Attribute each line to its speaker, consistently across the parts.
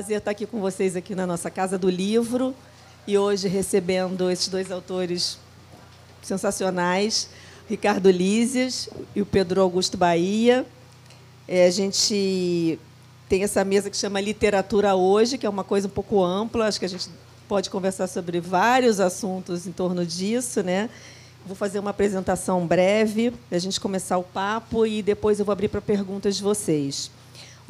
Speaker 1: prazer estar aqui com vocês aqui na nossa Casa do Livro e hoje recebendo esses dois autores sensacionais, Ricardo Lízias e o Pedro Augusto Bahia. É, a gente tem essa mesa que chama Literatura Hoje, que é uma coisa um pouco ampla, acho que a gente pode conversar sobre vários assuntos em torno disso, né? Vou fazer uma apresentação breve, a gente começar o papo, e depois eu vou abrir para perguntas de vocês.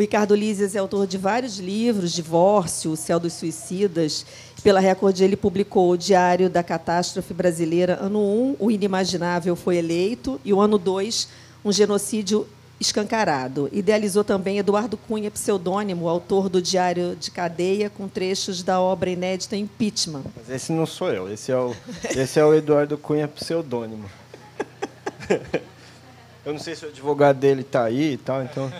Speaker 1: Ricardo Lízias é autor de vários livros, Divórcio, O Céu dos Suicidas. Pela Record, ele publicou o Diário da Catástrofe Brasileira, ano 1, O Inimaginável foi eleito, e o ano 2, Um Genocídio Escancarado. Idealizou também Eduardo Cunha, pseudônimo, autor do Diário de Cadeia, com trechos da obra inédita Impeachment.
Speaker 2: Mas esse não sou eu, esse é o, esse é o Eduardo Cunha, pseudônimo. Eu não sei se o advogado dele está aí e tal, então.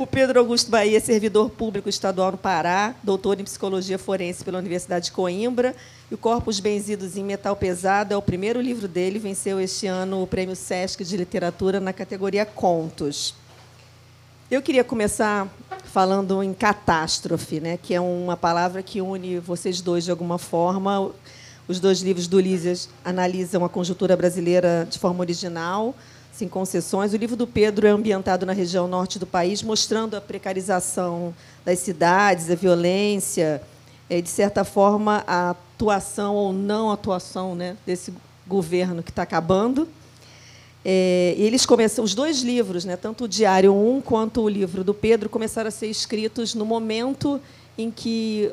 Speaker 1: O Pedro Augusto Bahia é servidor público estadual no Pará, doutor em psicologia forense pela Universidade de Coimbra. E o Corpos Benzidos em Metal Pesado é o primeiro livro dele, venceu este ano o Prêmio Sesc de Literatura na categoria Contos. Eu queria começar falando em catástrofe, né, que é uma palavra que une vocês dois de alguma forma. Os dois livros do Lízias analisam a conjuntura brasileira de forma original, sem concessões. O livro do Pedro é ambientado na região norte do país, mostrando a precarização das cidades, a violência, de certa forma, a atuação ou não atuação né, desse governo que está acabando. É, eles começam, os dois livros, né, tanto o Diário 1 quanto o livro do Pedro, começaram a ser escritos no momento em que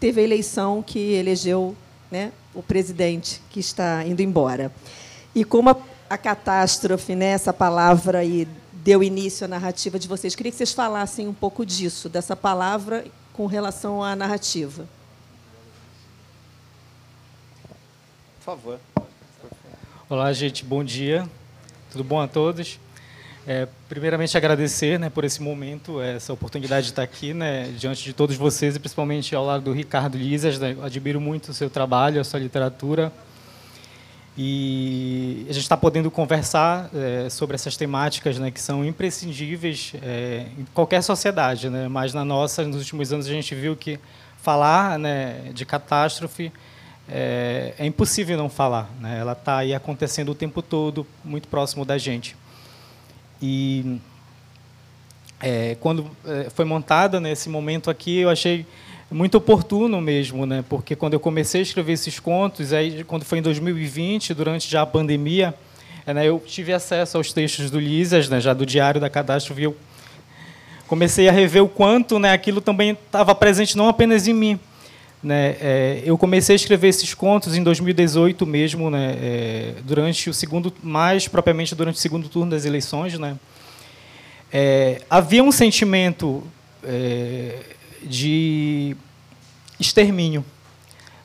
Speaker 1: teve a eleição que elegeu né, o presidente que está indo embora. E como a, a catástrofe, né, essa palavra aí, deu início à narrativa de vocês, queria que vocês falassem um pouco disso, dessa palavra com relação à narrativa.
Speaker 2: Por favor.
Speaker 3: Olá, gente. Bom dia. Tudo bom a todos? É, primeiramente, agradecer né, por esse momento, essa oportunidade de estar aqui né, diante de todos vocês e principalmente ao lado do Ricardo Lisas. Né, admiro muito o seu trabalho, a sua literatura. E a gente está podendo conversar é, sobre essas temáticas né, que são imprescindíveis é, em qualquer sociedade, né, mas na nossa, nos últimos anos, a gente viu que falar né, de catástrofe é, é, impossível não falar. Né, ela está aí acontecendo o tempo todo, muito próximo da gente. E é, quando foi montada nesse momento aqui, eu achei muito oportuno mesmo, né? Porque quando eu comecei a escrever esses contos, aí quando foi em 2020, durante já a pandemia, é, né, eu tive acesso aos textos do Lisas, né, já do Diário da Catástrofe, eu comecei a rever o quanto, né, aquilo também estava presente não apenas em mim, né, é, eu comecei a escrever esses contos em 2018 mesmo, né, é, durante o segundo, mais propriamente durante o segundo turno das eleições, né. É, havia um sentimento é, de extermínio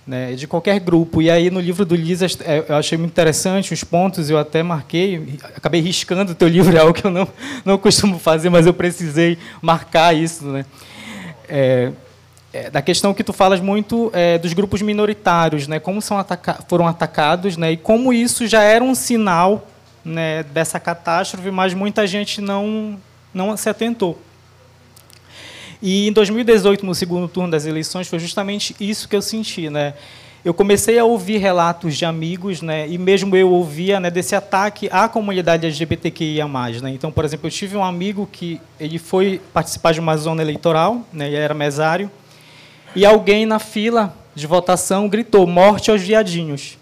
Speaker 3: né, de qualquer grupo. E aí, no livro do Lisa, é, eu achei muito interessante os pontos, eu até marquei, acabei riscando o teu livro, é algo que eu não, não costumo fazer, mas eu precisei marcar isso. Né? É, é, da questão que tu falas muito é, dos grupos minoritários, né, como são ataca foram atacados, né, e como isso já era um sinal né, dessa catástrofe, mas muita gente não, não se atentou. E em 2018, no segundo turno das eleições, foi justamente isso que eu senti, né? Eu comecei a ouvir relatos de amigos, né, e mesmo eu ouvia né, desse ataque à comunidade LGBTQIA+. Né? Então, por exemplo, eu tive um amigo que ele foi participar de uma zona eleitoral, né, ele era mesário, e alguém na fila de votação gritou morte aos viadinhos.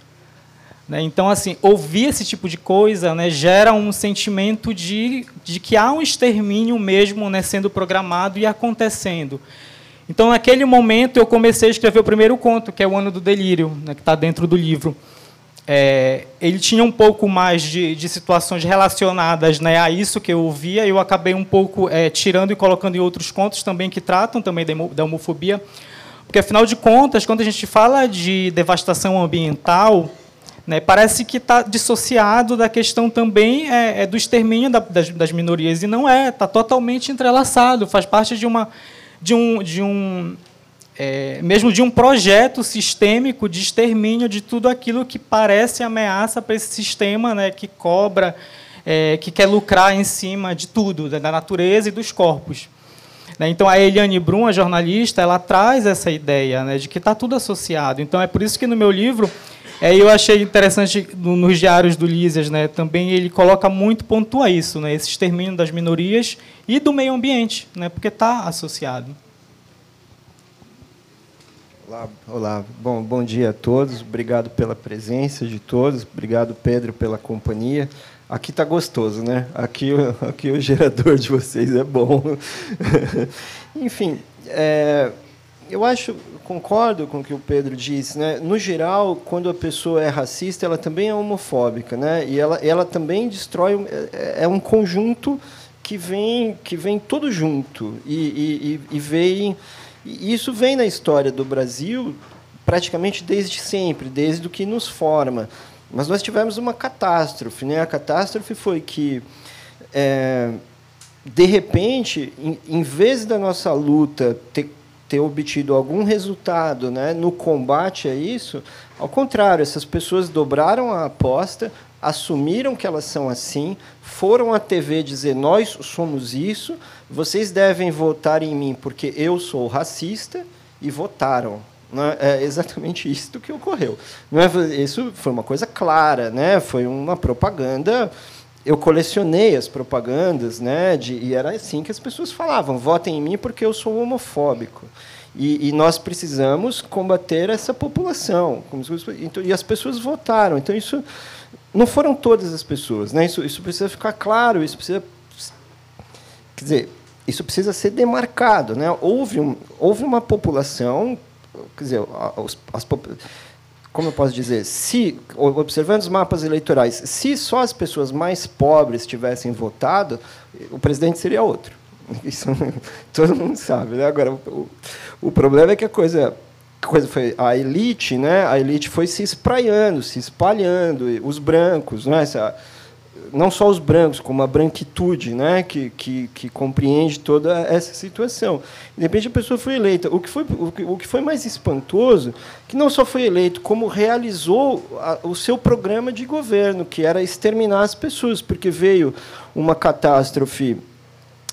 Speaker 3: Né? Então, assim, ouvir esse tipo de coisa né, gera um sentimento de, de que há um extermínio mesmo né, sendo programado e acontecendo. Então, naquele momento, eu comecei a escrever o primeiro conto, que é O Ano do Delírio, né, que está dentro do livro. É, ele tinha um pouco mais de, de situações relacionadas né, a isso que eu ouvia, eu acabei um pouco é, tirando e colocando em outros contos também que tratam também da homofobia, porque, afinal de contas, quando a gente fala de devastação ambiental, né? Parece que está dissociado da questão também é, é do extermínio da, das, das, minorias, e não é, está totalmente entrelaçado, faz parte de, uma, de um, de um é, mesmo de um projeto sistêmico de extermínio de tudo aquilo que parece ameaça para esse sistema né, que cobra é, que quer lucrar em cima de tudo, da natureza e dos corpos. Né? Então, a Eliane Brum, a jornalista, ela traz essa ideia né, de que está tudo associado. Então, é por isso que no meu livro é, eu achei interessante nos diários do Lísias, né, também ele coloca muito, pontua isso, né, esse extermínio das minorias e do meio ambiente, né, porque está associado.
Speaker 2: Olá, olá. Bom, bom dia a todos. Obrigado pela presença de todos. Obrigado, Pedro, pela companhia. Aqui está gostoso, né? Aqui, aqui o gerador de vocês é bom. Enfim, é, eu acho, concordo com o que o Pedro disse, né? No geral, quando a pessoa é racista, ela também é homofóbica, né? E ela, ela também destrói é, é um conjunto que vem que vem todo junto e, e, e vem e isso vem na história do Brasil praticamente desde sempre, desde o que nos forma. Mas nós tivemos uma catástrofe. Né? A catástrofe foi que, é, de repente, em, em, vez da nossa luta ter, ter obtido algum resultado né, no combate a isso, ao contrário, essas pessoas dobraram a aposta, assumiram que elas são assim, foram à TV dizer: Nós somos isso, vocês devem votar em mim porque eu sou racista, e votaram. É? é exatamente isso que ocorreu. É, isso foi uma coisa clara, né? foi uma propaganda. Eu colecionei as propagandas, né? De, e era assim que as pessoas falavam: votem em mim porque eu sou homofóbico. E, e nós precisamos combater essa população. Então, e as pessoas votaram. Então, isso não foram todas as pessoas. Né? Isso, isso precisa ficar claro, isso precisa. Quer dizer, isso precisa ser demarcado. Né? Houve, um, houve uma população quer dizer, as, as, como eu posso dizer, se observando os mapas eleitorais, se só as pessoas mais pobres tivessem votado, o presidente seria outro. Isso todo mundo sabe. Né? Agora, o, o problema é que a coisa coisa foi a elite, né? A elite foi se espraiando, se espalhando, os brancos, né? Essa, não só os brancos, como a branquitude, né, que, que, que compreende toda essa situação. De repente a pessoa foi eleita. O que foi, o que, o que foi mais espantoso, que não só foi eleito, como realizou a, o seu programa de governo, que era exterminar as pessoas, porque veio uma catástrofe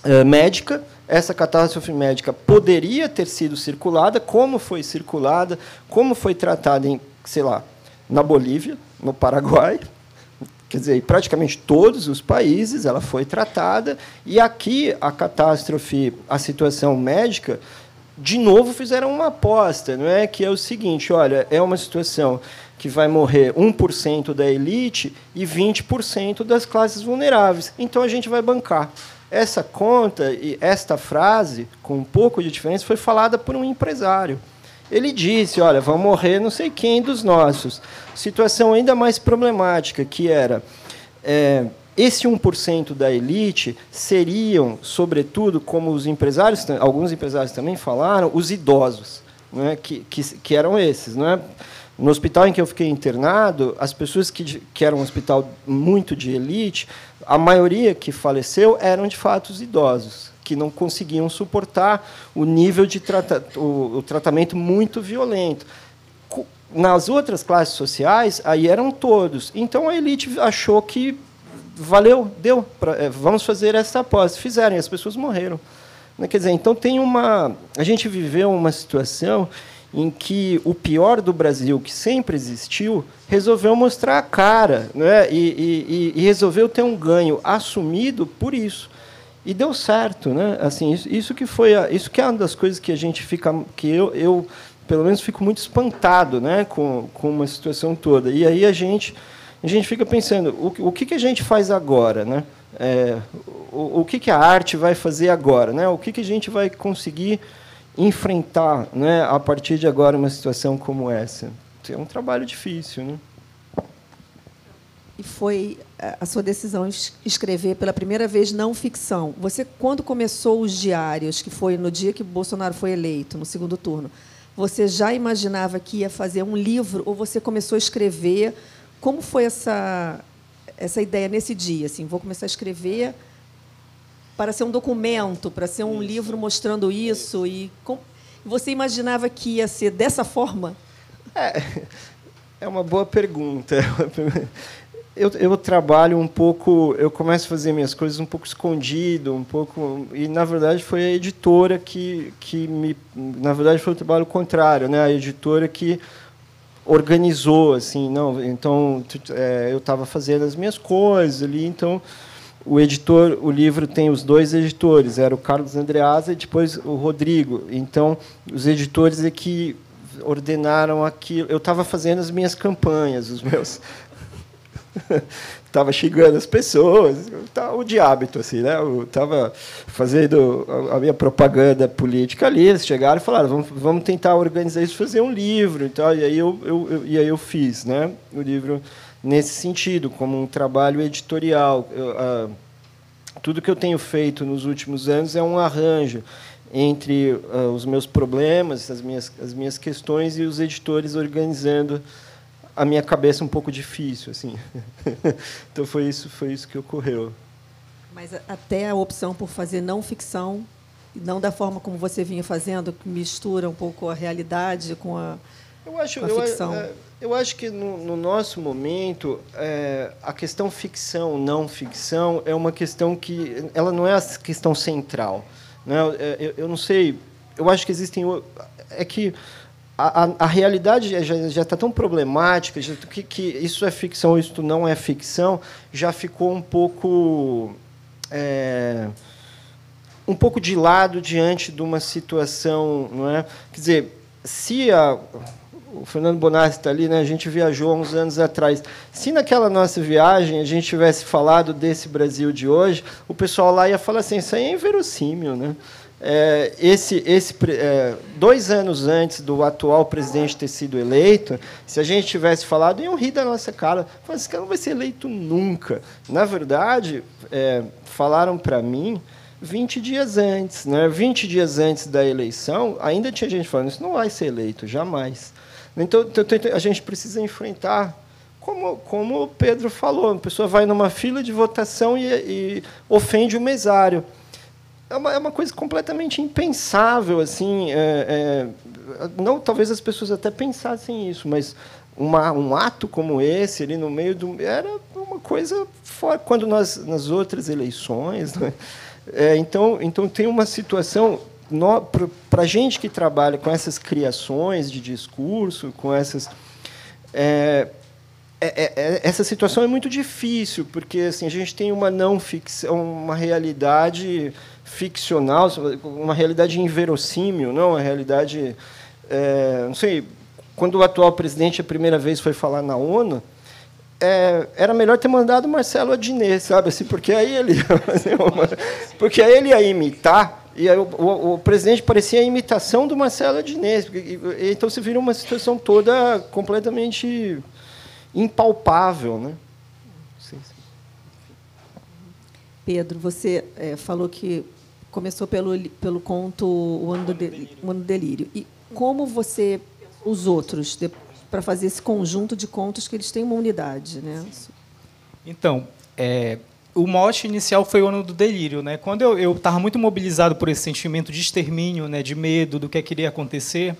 Speaker 2: uh, médica, essa catástrofe médica poderia ter sido circulada, como foi circulada, como foi tratada em, sei lá, na Bolívia, no Paraguai, quer dizer, praticamente todos os países ela foi tratada e aqui a catástrofe, a situação médica, de novo fizeram uma aposta, não é que é o seguinte, olha, é uma situação que vai morrer 1% da elite e 20% das classes vulneráveis. Então a gente vai bancar. Essa conta e esta frase, com um pouco de diferença, foi falada por um empresário. Ele disse: olha, vão morrer não sei quem dos nossos. Situação ainda mais problemática, que era. É, esse 1% da elite seriam, sobretudo, como os empresários, alguns empresários também falaram, os idosos, é? que, que, que, eram esses. Não é? No hospital em que eu fiquei internado, as pessoas que, que eram um hospital muito de elite, a maioria que faleceu eram, de fato, os idosos que não conseguiam suportar o nível de trata o, o tratamento muito violento. Nas outras classes sociais, aí eram todos. Então a elite achou que valeu, deu, é, vamos fazer essa aposta. Fizeram, e as pessoas morreram. Né, quer dizer, então tem uma. A gente viveu uma situação em que o pior do Brasil, que sempre existiu, resolveu mostrar a cara né? e, e, e resolveu ter um ganho assumido por isso e deu certo, né? Assim, isso, isso, que foi, a, isso que é uma das coisas que a gente fica, que eu, eu pelo menos fico muito espantado, né, com, com uma situação toda. E aí a gente, a gente fica pensando, o, o que, que a gente faz agora, né? É, o, o que, que a arte vai fazer agora, né? O que, que a gente vai conseguir enfrentar, né, a partir de agora uma situação como essa? É um trabalho difícil, né?
Speaker 1: e foi a sua decisão escrever pela primeira vez não ficção. Você, quando começou os diários, que foi no dia que Bolsonaro foi eleito, no segundo turno, você já imaginava que ia fazer um livro ou você começou a escrever? Como foi essa essa ideia nesse dia? Assim, vou começar a escrever para ser um documento, para ser um isso. livro mostrando isso e você imaginava que ia ser dessa forma?
Speaker 2: É, é uma boa pergunta. Eu, eu trabalho um pouco, eu começo a fazer minhas coisas um pouco escondido, um pouco e na verdade foi a editora que que me, na verdade foi o trabalho contrário, né? A editora que organizou assim, não, então é, eu estava fazendo as minhas coisas ali, então o editor, o livro tem os dois editores, era o Carlos Andreasa e depois o Rodrigo. Então, os editores é que ordenaram aquilo. Eu estava fazendo as minhas campanhas, os meus estava xingando as pessoas, tá, o de hábito, assim, né? Eu estava fazendo a minha propaganda política ali, eles chegaram e falaram, vamos, vamos tentar organizar isso, fazer um livro, então, e aí eu, eu, eu, e aí eu fiz, né? O livro nesse sentido, como um trabalho editorial. Eu, a, tudo que eu tenho feito nos últimos anos é um arranjo entre uh, os meus problemas, as minhas, as minhas questões e os editores organizando a minha cabeça um pouco difícil, assim. então foi isso, foi isso que ocorreu.
Speaker 1: Mas até a opção por fazer não ficção, não da forma como você vinha fazendo, que mistura um pouco a realidade com a,
Speaker 2: eu acho,
Speaker 1: com a
Speaker 2: eu,
Speaker 1: ficção.
Speaker 2: É, eu acho que no, no nosso momento é, a questão ficção não ficção é uma questão que ela não é a questão central. Né? Eu, eu não sei. Eu acho que existem é que a, a, realidade já está tão problemática já, que, que isso é ficção, isso não é ficção, já ficou um pouco é, um pouco de lado diante de uma situação, não é? Quer dizer, se a o Fernando Bonassi está ali, né? A gente viajou há uns anos atrás. Se naquela nossa viagem a gente tivesse falado desse Brasil de hoje, o pessoal lá ia falar assim: isso aí é inverossímil, né? É, esse, esse, é, dois anos antes do atual presidente ter sido eleito, se a gente tivesse falado, iam rir da nossa cara. Falaram, esse cara não vai ser eleito nunca. Na verdade, é, falaram para mim 20 dias antes. Né? 20 dias antes da eleição, ainda tinha gente falando, isso não vai ser eleito, jamais. Então, a gente precisa enfrentar como, como o Pedro falou, a pessoa vai numa fila de votação e, e ofende o mesário é uma, é uma coisa completamente impensável, assim, é, é, não, talvez as pessoas até pensassem isso, mas uma, um ato como esse ali no meio do era uma coisa fora quando nós nas outras eleições, né? é, então, então tem uma situação para a gente que trabalha com essas criações de discurso, com essas é, é, é, essa situação é muito difícil porque assim a gente tem uma não ficção, uma realidade ficcional, uma realidade inverossímil, não, uma realidade, é, não sei, quando o atual presidente a primeira vez foi falar na ONU, é, era melhor ter mandado Marcelo Adnet, sabe? Assim, porque aí ele porque aí ele ia imitar e aí o, o, o, presidente parecia a imitação do Marcelo Adnet, então se vira uma situação toda completamente impalpável, né?
Speaker 1: Pedro, você é, falou que começou pelo, pelo conto O Ano do, de, o ano do Delírio. E como você, os outros, para fazer esse conjunto de contos que eles têm uma unidade? Né?
Speaker 3: Então, é, o mote inicial foi o Ano do Delírio. Né? Quando eu estava muito mobilizado por esse sentimento de extermínio, né, de medo do que queria acontecer,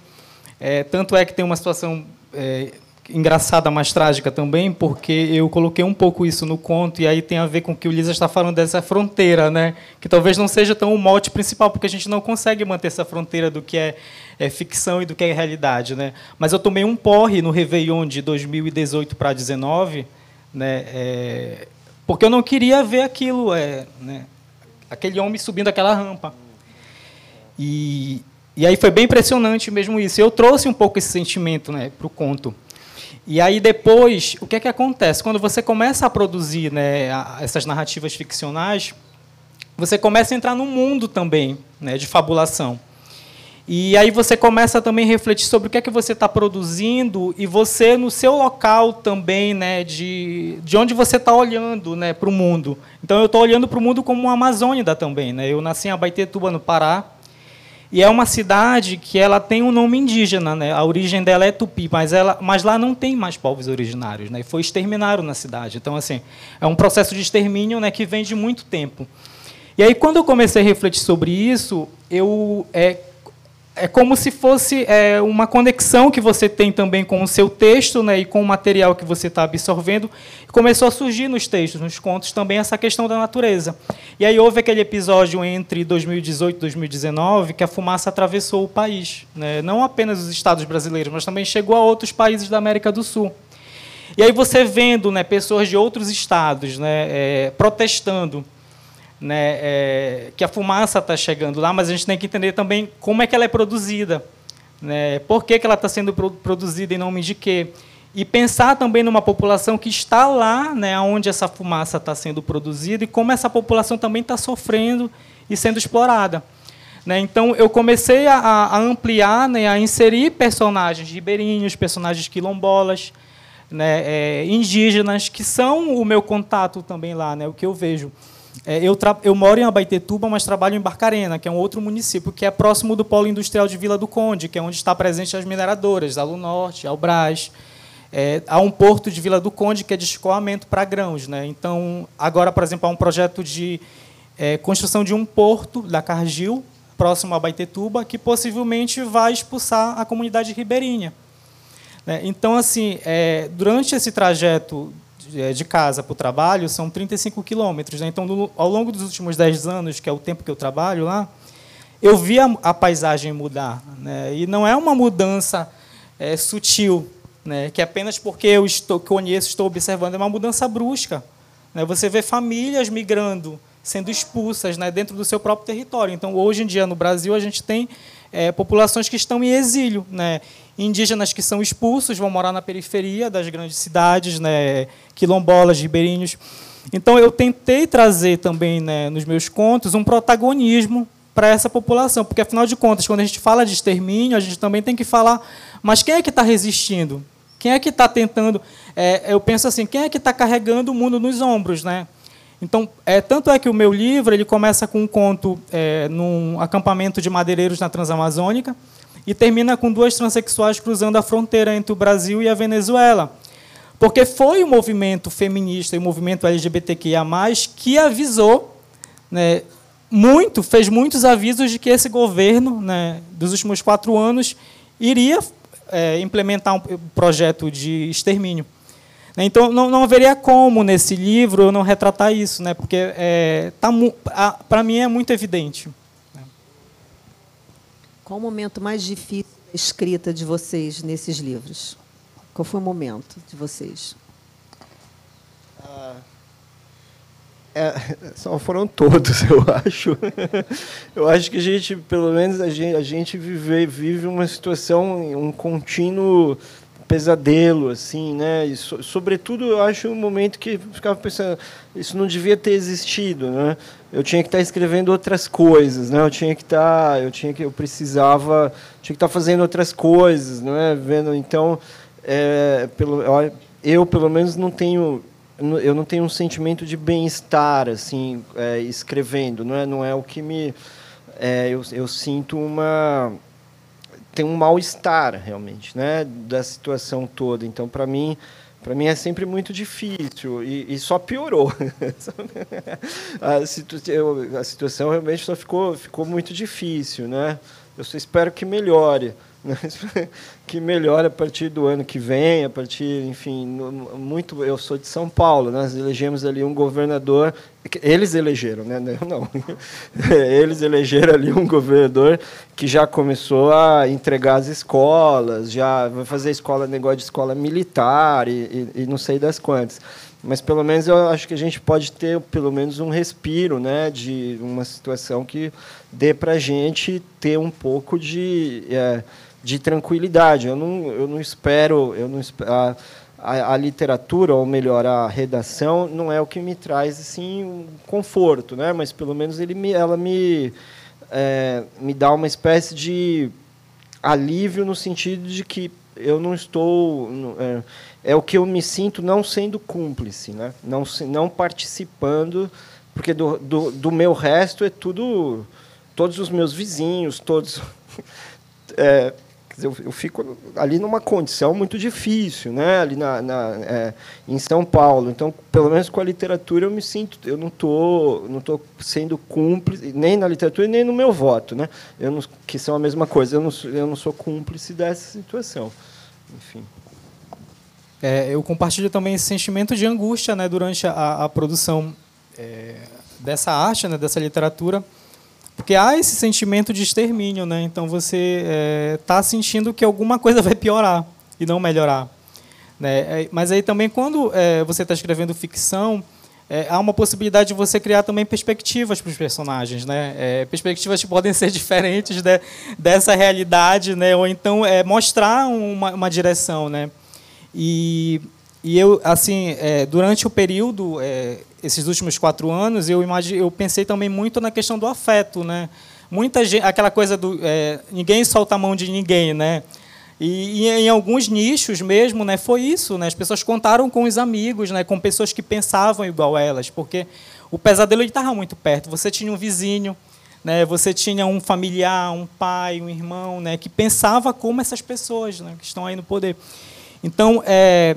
Speaker 3: é, tanto é que tem uma situação é, engraçada, mais trágica também, porque eu coloquei um pouco isso no conto, e aí tem a ver com o que o Lisa está falando dessa fronteira, né? que talvez não seja tão o mote principal, porque a gente não consegue manter essa fronteira do que é, é ficção e do que é realidade. Né? Mas eu tomei um porre no Réveillon de 2018 para 2019, né? É, porque eu não queria ver aquilo, é, né? aquele homem subindo aquela rampa. E, e aí foi bem impressionante mesmo isso. Eu trouxe um pouco esse sentimento né, para o conto. E aí depois, o que é que acontece? Quando você começa a produzir né, essas narrativas ficcionais, você começa a entrar num mundo também né, de fabulação. E aí você começa também a refletir sobre o que é que você está produzindo e você no seu local também, né, de, de onde você está olhando né, para o mundo. Então eu estou olhando para o mundo como uma Amazônida também. Né? Eu nasci em Abaetetuba, no Pará, e é uma cidade que ela tem um nome indígena, né? A origem dela é tupi, mas ela, mas lá não tem mais povos originários, né? Foi exterminado na cidade. Então assim, é um processo de extermínio, né, que vem de muito tempo. E aí quando eu comecei a refletir sobre isso, eu é, é como se fosse é, uma conexão que você tem também com o seu texto né, e com o material que você está absorvendo. Começou a surgir nos textos, nos contos, também essa questão da natureza. E aí houve aquele episódio entre 2018 e 2019 que a fumaça atravessou o país. Né, não apenas os estados brasileiros, mas também chegou a outros países da América do Sul. E aí você vendo né, pessoas de outros estados né, é, protestando né, é, que a fumaça está chegando lá, mas a gente tem que entender também como é que ela é produzida, né, por que, que ela está sendo produzida em nome de quê. E pensar também numa população que está lá, né, onde essa fumaça está sendo produzida, e como essa população também está sofrendo e sendo explorada. Né, então, eu comecei a, a ampliar, né, a inserir personagens ribeirinhos, personagens quilombolas, né, é, indígenas, que são o meu contato também lá, né, o que eu vejo. É, eu, eu, moro em Abaetetuba, mas trabalho em Barcarena, que é um outro município, que é próximo do polo industrial de Vila do Conde, que é onde está presente as mineradoras, a Lunorte, a Albras. É, há um porto de Vila do Conde que é de escoamento para grãos. Né? Então, agora, por exemplo, há um projeto de é, construção de um porto da Cargill, próximo a Abaetetuba, que possivelmente vai expulsar a comunidade ribeirinha. Né? Então, assim, é, durante esse trajeto de casa para o trabalho são 35 quilômetros. Né? Então, ao longo dos últimos 10 anos, que é o tempo que eu trabalho lá, eu vi a, a paisagem mudar. Né? E não é uma mudança é, sutil, né? que apenas porque eu estou, conheço, estou observando, é uma mudança brusca. Né? Você vê famílias migrando, sendo expulsas né, dentro do seu próprio território. Então, hoje em dia, no Brasil, a gente tem é, populações que estão em exílio. Né? Indígenas que são expulsos vão morar na periferia das grandes cidades, né? quilombolas, ribeirinhos. Então, eu tentei trazer também, né, nos meus contos, um protagonismo para essa população, porque, afinal de contas, quando a gente fala de extermínio, a gente também tem que falar, mas quem é que está resistindo? Quem é que está tentando? É, eu penso assim, quem é que está carregando o mundo nos ombros, né? Então, é, tanto é que o meu livro ele começa com um conto é, num acampamento de madeireiros na Transamazônica e termina com duas transexuais cruzando a fronteira entre o Brasil e a Venezuela. Porque foi o movimento feminista e o movimento LGBTQIA+, que avisou, né, muito, fez muitos avisos de que esse governo, né, dos últimos quatro anos, iria é, implementar um projeto de extermínio. Então, não, não haveria como, nesse livro, eu não retratar isso, né? porque é, tá, para mim é muito evidente.
Speaker 1: Qual o momento mais difícil da escrita de vocês nesses livros? Qual foi o momento de vocês?
Speaker 2: Ah, é, só foram todos, eu acho. Eu acho que a gente, pelo menos, a gente, a gente vive, vive uma situação, um contínuo pesadelo, assim, né? E, so, sobretudo, eu acho um momento que ficava pensando, isso não devia ter existido, né? Eu tinha que estar escrevendo outras coisas, né? Eu tinha que estar, eu tinha que, eu precisava, tinha que estar fazendo outras coisas, não é? Vendo, então, é, pelo, eu pelo menos não tenho, eu não tenho um sentimento de bem-estar, assim, é, escrevendo, não é? Não é o que me, é, eu, eu sinto uma tem um mal-estar realmente, né, da situação toda. Então, para mim, para mim é sempre muito difícil e, e só piorou. a, situ a, situação realmente só ficou ficou muito difícil, né? Eu só espero que melhore. que melhore a partir do ano que vem, a partir, enfim, muito. Eu sou de São Paulo, nós elegemos ali um governador. Eles elegeram, né? Eu não. Eles elegeram ali um governador que já começou a entregar as escolas, já vai fazer escola, negócio de escola militar e, e, e não sei das quantas mas pelo menos eu acho que a gente pode ter pelo menos um respiro, né, de uma situação que dê para a gente ter um pouco de é, de tranquilidade. Eu não, eu não espero, eu não a, a, a, literatura ou melhor a redação não é o que me traz assim um conforto, né? Mas pelo menos ele me, ela me é, me dá uma espécie de alívio no sentido de que eu não estou é, é o que eu me sinto não sendo cúmplice, né? Não não participando porque do, do, do meu resto é tudo todos os meus vizinhos, todos é, Dizer, eu, eu, fico ali numa condição muito difícil, né? ali na, na é, em São Paulo. Então, pelo menos com a literatura, eu me sinto, eu não tô, não tô sendo cúmplice nem na literatura nem no meu voto, né? Eu não, que são a mesma coisa. Eu não, eu não sou cúmplice dessa situação. Enfim.
Speaker 3: É, eu compartilho também esse sentimento de angústia, né, durante a, a produção é, dessa arte, né, dessa literatura porque há esse sentimento de extermínio, né? Então você está é, sentindo que alguma coisa vai piorar e não melhorar. Né? É, mas aí também, quando é, você está escrevendo ficção, é, há uma possibilidade de você criar também perspectivas para os personagens, né? É, perspectivas que podem ser diferentes de, dessa realidade, né? Ou então é, mostrar uma, uma, direção, né? E, e eu, assim, é, durante o período esses últimos quatro anos, eu imagine, eu pensei também muito na questão do afeto, né? Muita gente, aquela coisa do é, ninguém solta a mão de ninguém, né? E, e, em alguns nichos mesmo, né, foi isso, né? As pessoas contaram com os amigos, né, com pessoas que pensavam igual elas, porque o pesadelo estava muito perto. Você tinha um vizinho, né? Você tinha um familiar, um pai, um irmão, né, que pensava como essas pessoas, né, que estão aí no poder. Então, é,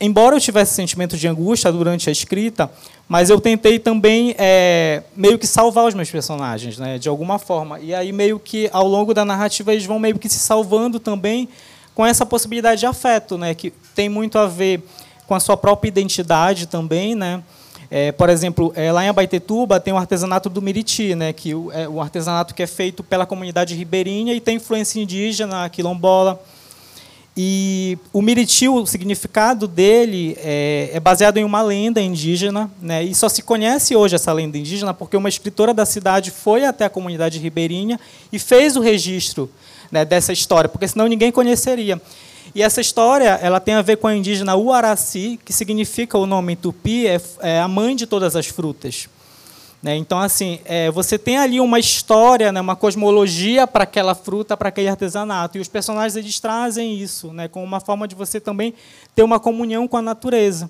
Speaker 3: embora eu tivesse sentimento de angústia durante a escrita, mas eu tentei também é, meio que salvar os meus personagens, né, de alguma forma. E aí meio que ao longo da narrativa eles vão meio que se salvando também com essa possibilidade de afeto, né, que tem muito a ver com a sua própria identidade também, né. É, por exemplo, é, lá em Abaitetuba tem o artesanato do Miriti, né, que é o artesanato que é feito pela comunidade ribeirinha e tem influência indígena, quilombola. E o Miriti, o significado dele é, é, baseado em uma lenda indígena, né? e só se conhece hoje essa lenda indígena porque uma escritora da cidade foi até a comunidade ribeirinha e fez o registro né, dessa história, porque senão ninguém conheceria. E essa história ela tem a ver com a indígena Uaraci, que significa o nome tupi, é, é a mãe de todas as frutas. Né? Então, assim, é, você tem ali uma história, né, uma cosmologia para aquela fruta, para aquele artesanato. E os personagens eles trazem isso, né, como uma forma de você também ter uma comunhão com a natureza.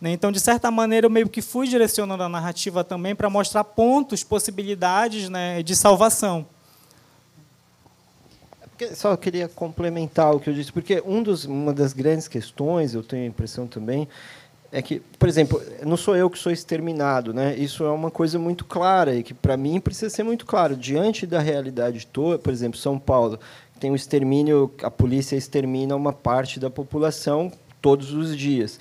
Speaker 3: Né? Então, de certa maneira, eu meio que fui direcionando a narrativa também para mostrar pontos, possibilidades né, de salvação.
Speaker 2: É só queria complementar o que eu disse, porque um dos, uma das grandes questões, eu tenho a impressão também, é que, por exemplo, não sou eu que sou exterminado, né? Isso é uma coisa muito clara e que para mim precisa ser muito claro diante da realidade toda. Por exemplo, São Paulo tem um extermínio, a polícia extermina uma parte da população todos os dias.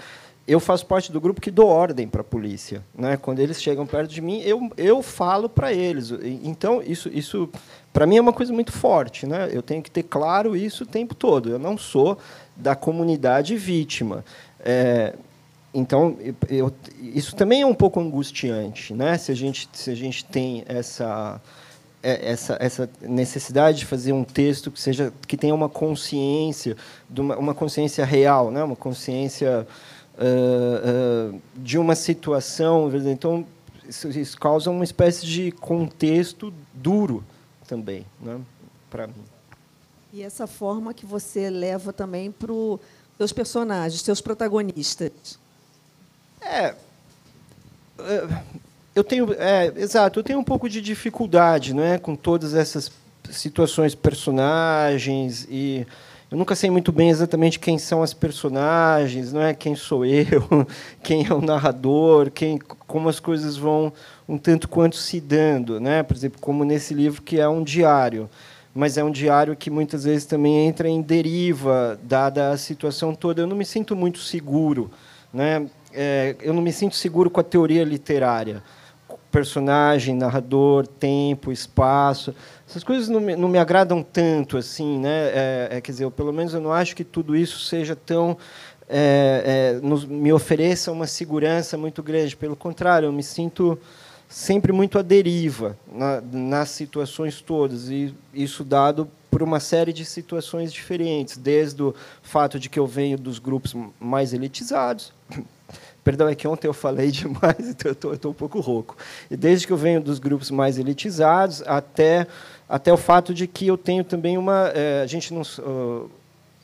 Speaker 2: Eu faço parte do grupo que dou ordem para a polícia, né? Quando eles chegam perto de mim, eu eu falo para eles. Então isso isso para mim é uma coisa muito forte, né? Eu tenho que ter claro isso o tempo todo. Eu não sou da comunidade vítima. É, então, eu, isso também é um pouco angustiante, né? Se a gente, se a gente tem essa, é, essa, essa necessidade de fazer um texto que seja que tenha uma consciência, uma consciência real, né? Uma consciência uh, uh, de uma situação. Então, isso, isso, causa uma espécie de contexto duro também, né? Para mim.
Speaker 1: E essa forma que você leva também para os seus personagens, seus protagonistas.
Speaker 2: É, é, eu tenho, é, exato, eu tenho um pouco de dificuldade, não é, com todas essas situações, personagens e eu nunca sei muito bem exatamente quem são as personagens, não é quem sou eu, quem é o narrador, quem, como as coisas vão um tanto quanto se dando, né? Por exemplo, como nesse livro que é um diário, mas é um diário que muitas vezes também entra em deriva dada a situação toda. Eu não me sinto muito seguro, né? É, eu não me sinto seguro com a teoria literária. Personagem, narrador, tempo, espaço. Essas coisas não me, não me agradam tanto assim, né? É, é, quer dizer, eu, pelo menos eu não acho que tudo isso seja tão é, é, nos, me ofereça uma segurança muito grande. Pelo contrário, eu me sinto sempre muito à deriva na, nas situações todas e isso dado por uma série de situações diferentes, desde o fato de que eu venho dos grupos mais elitizados, Perdão, é que ontem eu falei demais, então eu estou um pouco rouco. E desde que eu venho dos grupos mais elitizados até, até o fato de que eu tenho também uma. É, a gente não. Uh,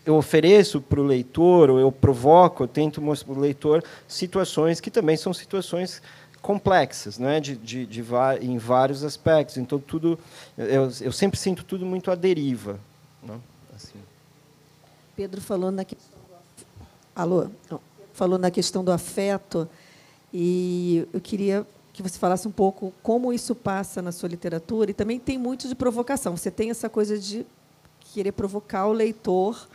Speaker 2: eu ofereço para o leitor, ou eu provoco, eu tento mostrar para o leitor situações que também são situações complexas, né, de, de, de, em vários aspectos. Então tudo, eu, eu sempre sinto tudo muito à deriva. Né? Assim.
Speaker 1: Pedro falou na questão. Alô? Não. Falou na questão do afeto e eu queria que você falasse um pouco como isso passa na sua literatura e também tem muito de provocação. Você tem essa coisa de querer provocar o leitor,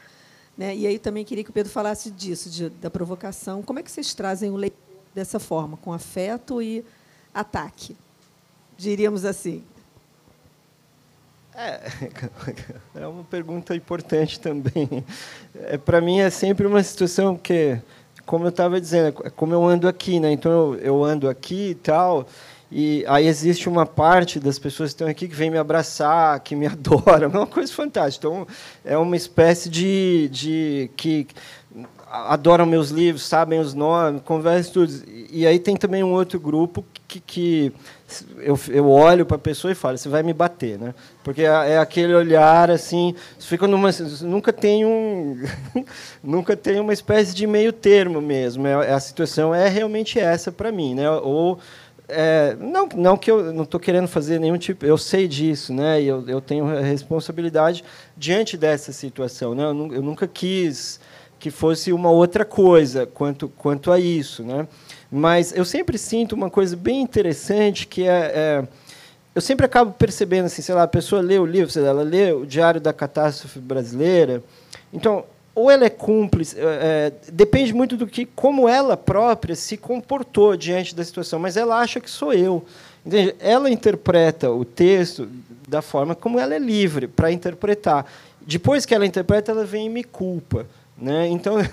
Speaker 1: né? E aí também queria que o Pedro falasse disso, de, da provocação. Como é que vocês trazem o leitor dessa forma, com afeto e ataque, diríamos assim?
Speaker 2: É, é uma pergunta importante também. É, Para mim é sempre uma situação que como eu estava dizendo, é como eu ando aqui, né? Então eu, eu, ando aqui e tal, e aí existe uma parte das pessoas que estão aqui que vem me abraçar, que me adora, é uma coisa fantástica. Então é uma espécie de, de que adoram meus livros, sabem os nomes, conversam tudo. E aí tem também um outro grupo que, que eu, eu olho para a pessoa e falo, você vai me bater, né? Porque é, é aquele olhar assim, fica numa, nunca tem um, nunca tem uma espécie de meio termo mesmo. É, a situação é realmente essa para mim, né? Ou é, não, não que eu não estou querendo fazer nenhum tipo, eu sei disso, né? E eu, eu tenho responsabilidade diante dessa situação, né? Eu, eu nunca quis que fosse uma outra coisa quanto quanto a isso, né? Mas eu sempre sinto uma coisa bem interessante que é, é eu sempre acabo percebendo assim, sei lá, a pessoa lê o livro, sei lá, ela lê o Diário da Catástrofe Brasileira, então ou ela é cúmplice, é, é, depende muito do que, como ela própria se comportou diante da situação, mas ela acha que sou eu. Entende? Ela interpreta o texto da forma como ela é livre para interpretar. Depois que ela interpreta, ela vem e me culpa. Né? Então,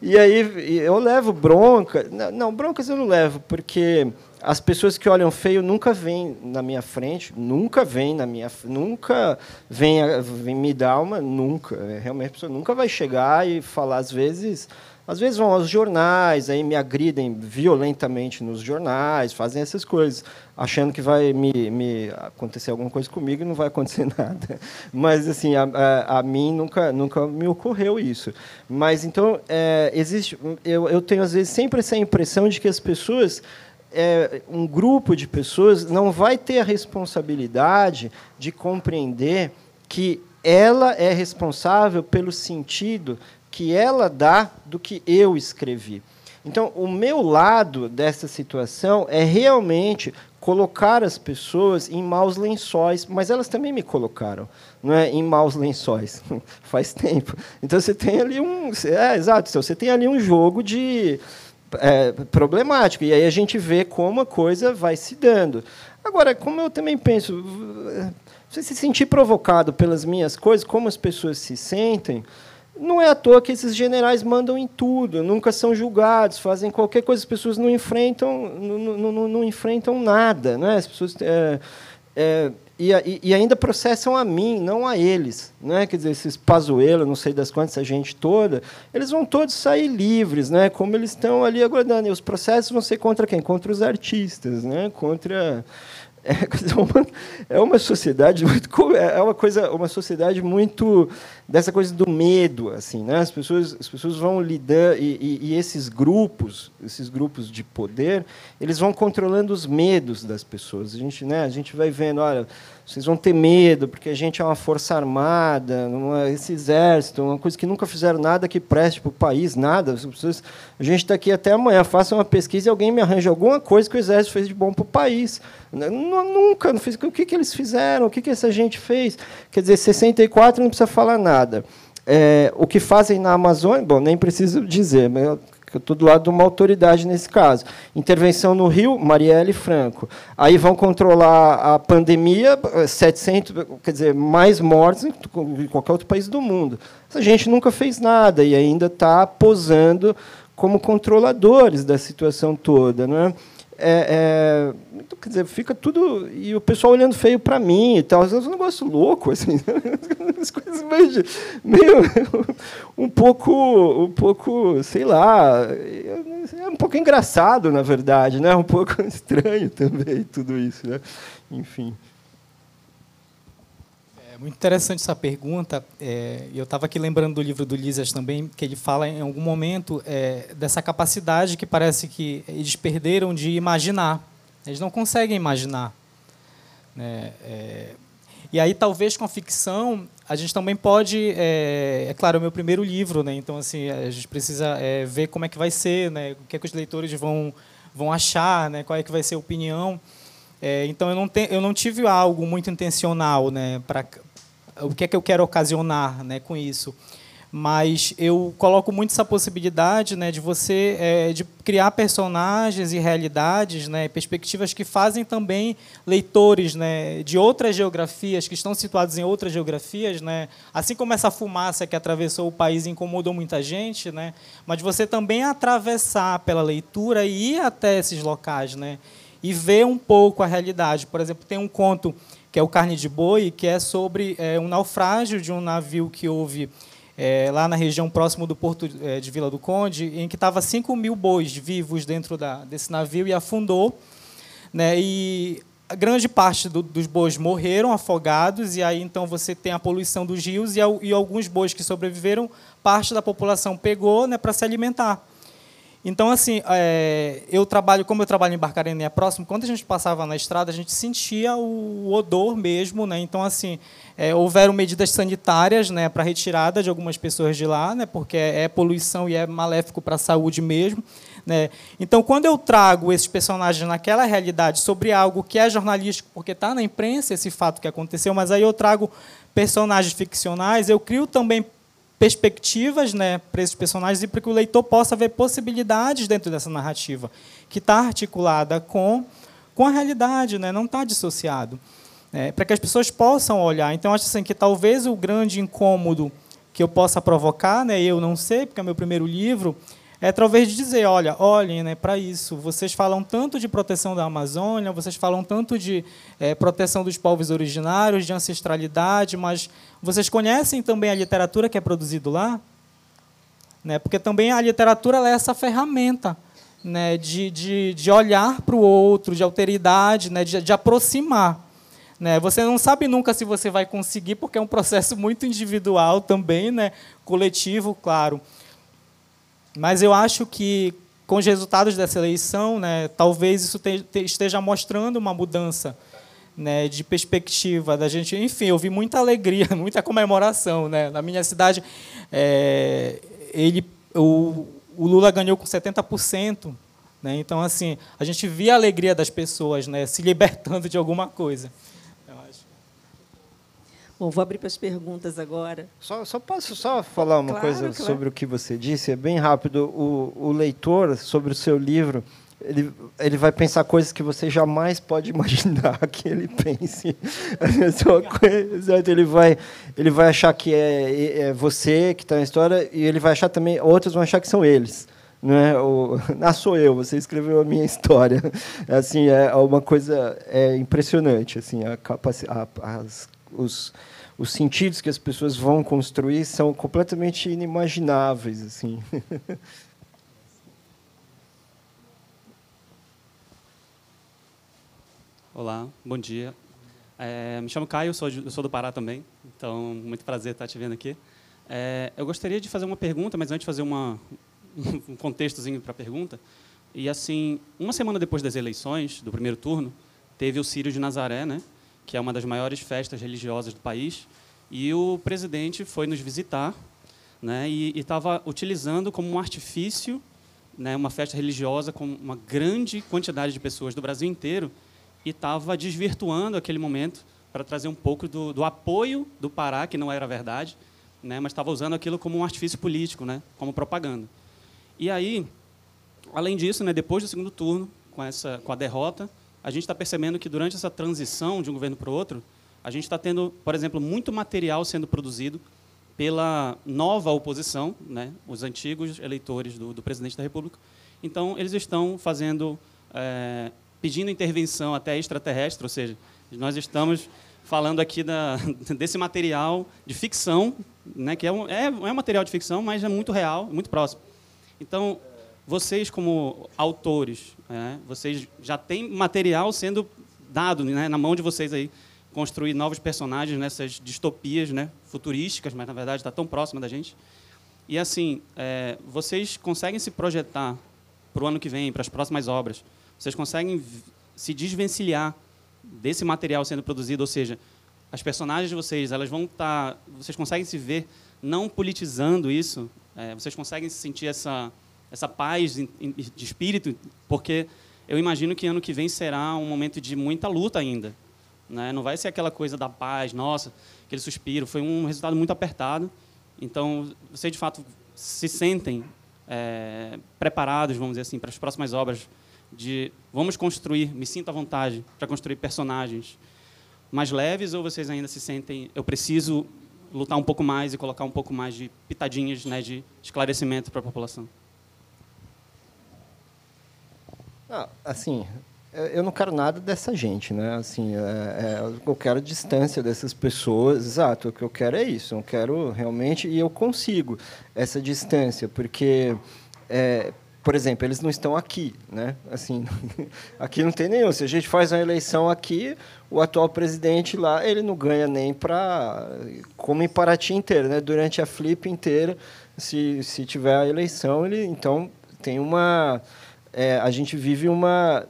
Speaker 2: e aí eu levo bronca. Não, broncas eu não levo, porque as pessoas que olham feio nunca vêm na minha frente, nunca vêm na minha, nunca vem, vem me dar uma, nunca. É, realmente a pessoa nunca vai chegar e falar às vezes às vezes vão aos jornais, aí me agridem violentamente nos jornais, fazem essas coisas, achando que vai me, me acontecer alguma coisa comigo e não vai acontecer nada. Mas assim, a, a, a mim nunca nunca me ocorreu isso. Mas então é, existe, eu, eu tenho às vezes sempre essa impressão de que as pessoas é, um grupo de pessoas não vai ter a responsabilidade de compreender que ela é responsável pelo sentido que ela dá do que eu escrevi. Então, o meu lado dessa situação é realmente colocar as pessoas em maus lençóis, mas elas também me colocaram, não é em maus lençóis. Faz tempo. Então você tem ali um, é exato, você tem ali um jogo de é, problemático e aí a gente vê como a coisa vai se dando. Agora, como eu também penso, você se sentir provocado pelas minhas coisas, como as pessoas se sentem, não é à toa que esses generais mandam em tudo, nunca são julgados, fazem qualquer coisa, as pessoas não enfrentam, não, não, não, enfrentam nada, né? As pessoas é, é, e, e, ainda processam a mim, não a eles, né? Quer dizer, esses Pazuello, não sei das quantas, essa gente toda, eles vão todos sair livres, né? Como eles estão ali aguardando. E os processos vão ser contra quem? Contra os artistas, né? Contra é uma, é uma sociedade muito é uma coisa uma sociedade muito dessa coisa do medo assim né? As pessoas as pessoas vão lidar e, e, e, esses grupos esses grupos de poder eles vão controlando os medos das pessoas. A gente né a gente vai vendo olha vocês vão ter medo, porque a gente é uma força armada, esse exército, uma coisa que nunca fizeram nada que preste para o país, nada. a gente está aqui até amanhã, faça uma pesquisa e alguém me arranja alguma coisa que o exército fez de bom para o país. Nunca, não fiz. O que, que eles fizeram? O que, que essa gente fez? Quer dizer, 64 não precisa falar nada. É, o que fazem na Amazônia, bom, nem preciso dizer, mas eu estou do lado de uma autoridade nesse caso. Intervenção no Rio, Marielle Franco. Aí vão controlar a pandemia, 700, quer dizer, mais mortes em qualquer outro país do mundo. Essa gente nunca fez nada e ainda está posando como controladores da situação toda. Não é? É, é, quer dizer, fica tudo. E o pessoal olhando feio para mim e tal. É um negócio louco, assim. As coisas meio, meio. um pouco. Um pouco, sei lá. É um pouco engraçado, na verdade, né? Um pouco estranho também, tudo isso. Né? Enfim.
Speaker 3: É muito interessante essa pergunta. É, eu estava aqui lembrando do livro do Lisas também, que ele fala em algum momento é, dessa capacidade que parece que eles perderam de imaginar. Eles não conseguem imaginar. Né? É, E aí, talvez com a ficção, a gente também pode. É, é claro, é o meu primeiro livro, né? então assim, a gente precisa é, ver como é que vai ser, né? o que, é que os leitores vão, vão achar, né? qual é que vai ser a opinião. É, então, eu não, te, eu não tive algo muito intencional né? O que é que eu quero ocasionar né? com isso mas eu coloco muito essa possibilidade né, de você é, de criar personagens e realidades, né, perspectivas que fazem também leitores né, de outras geografias, que estão situados em outras geografias, né, assim como essa fumaça que atravessou o país incomodou muita gente, né, mas você também atravessar pela leitura e ir até esses locais né, e ver um pouco a realidade. Por exemplo, tem um conto que é o Carne de Boi, que é sobre é, um naufrágio de um navio que houve é, lá na região próximo do porto é, de Vila do Conde, em que estava 5 mil bois vivos dentro da, desse navio e afundou. Né, e a grande parte do, dos bois morreram afogados, e aí então você tem a poluição dos rios, e, e alguns bois que sobreviveram, parte da população pegou né, para se alimentar. Então, assim, é, eu trabalho, como eu trabalho em Barcarena é próximo, quando a gente passava na estrada, a gente sentia o odor mesmo, né? Então, assim, é, houveram medidas sanitárias, né, para retirada de algumas pessoas de lá, né, porque é, é poluição e é maléfico para a saúde mesmo, né? Então, quando eu trago esses personagens naquela realidade sobre algo que é jornalístico, porque está na imprensa esse fato que aconteceu, mas aí eu trago personagens ficcionais, eu crio também perspectivas né, para esses personagens e para que o leitor possa ver possibilidades dentro dessa narrativa, que está articulada com, com a realidade, né, não está dissociado. É, para que as pessoas possam olhar. Então, acho assim, que talvez o grande incômodo que eu possa provocar, né, eu não sei, porque é meu primeiro livro, é talvez dizer, olha, olhem né, para isso. Vocês falam tanto de proteção da Amazônia, vocês falam tanto de é, proteção dos povos originários, de ancestralidade, mas vocês conhecem também a literatura que é produzida lá? Né, porque também a literatura é essa ferramenta né, de, de, de olhar para o outro, de alteridade, né, de, de aproximar. Né? Você não sabe nunca se você vai conseguir, porque é um processo muito individual também, né? coletivo, claro. Mas eu acho que, com os resultados dessa eleição, né, talvez isso te, te, esteja mostrando uma mudança né, de perspectiva da gente. Enfim, eu vi muita alegria, muita comemoração. Né? Na minha cidade, é, ele, o, o Lula ganhou com 70%. Né? Então, assim, a gente via a alegria das pessoas né, se libertando de alguma coisa.
Speaker 1: Bom, vou abrir para as perguntas agora.
Speaker 2: Só, só posso só falar uma claro, coisa sobre o que você disse? É bem rápido. O, o leitor, sobre o seu livro, ele, ele vai pensar coisas que você jamais pode imaginar que ele pense. Exato, ele vai, ele vai achar que é, é você que está na história e ele vai achar também, outros vão achar que são eles. Não é? O, ah, sou eu, você escreveu a minha história. Assim, é uma coisa é impressionante. Assim, a, a, as os, os sentidos que as pessoas vão construir são completamente inimagináveis assim
Speaker 4: Olá, bom dia. É, me chamo Caio, sou, eu sou do Pará também, então muito prazer estar te vendo aqui. É, eu gostaria de fazer uma pergunta, mas antes de fazer uma, um contextozinho para a pergunta. E assim, uma semana depois das eleições, do primeiro turno, teve o Círio de Nazaré, né, que é uma das maiores festas religiosas do país, e o presidente foi nos visitar né, e estava utilizando como um artifício né, uma festa religiosa com uma grande quantidade de pessoas do Brasil inteiro e estava desvirtuando aquele momento para trazer um pouco do, do, apoio do Pará, que não era verdade, né, mas estava usando aquilo como um artifício político, né, como propaganda. E aí, além disso, né, depois do segundo turno, com, essa, com a derrota, a gente está percebendo que durante essa transição de um governo para o outro, a gente está tendo, por exemplo, muito material sendo produzido pela nova oposição, né, os antigos eleitores do, do presidente da República. Então, eles estão fazendo, é, pedindo intervenção até extraterrestre, ou seja, nós estamos falando aqui da, desse material de ficção, né, que é um, é, é um material de ficção, mas é muito real, muito próximo. Então, vocês como autores, é, vocês já têm material sendo dado né, na mão de vocês aí, construir novos personagens nessas distopias né, futurísticas, mas na verdade está tão próxima da gente. E assim, é, vocês conseguem se projetar para o ano que vem, para as próximas obras? Vocês conseguem se desvencilhar desse material sendo produzido? Ou seja, as personagens de vocês, elas vão estar, tá, vocês conseguem se ver não politizando isso? É, vocês conseguem sentir essa essa paz de espírito, porque eu imagino que ano que vem será um momento de muita luta ainda. Né? Não vai ser aquela coisa da paz, nossa, aquele suspiro. Foi um resultado muito apertado. Então, vocês de fato se sentem é, preparados, vamos dizer assim, para as próximas obras de vamos construir, me sinto à vontade para construir personagens mais leves ou vocês ainda se sentem eu preciso lutar um pouco mais e colocar um pouco mais de pitadinhas né, de esclarecimento para a população?
Speaker 2: Ah, assim, eu não quero nada dessa gente, né? Assim, é, é, eu quero distância dessas pessoas. Exato, o que eu quero é isso. Eu quero realmente e eu consigo essa distância, porque é, por exemplo, eles não estão aqui, né? Assim, aqui não tem nenhum. Se a gente faz uma eleição aqui, o atual presidente lá, ele não ganha nem para como em Paraty inteira, né? Durante a flip inteira, se se tiver a eleição, ele então tem uma é, a gente vive uma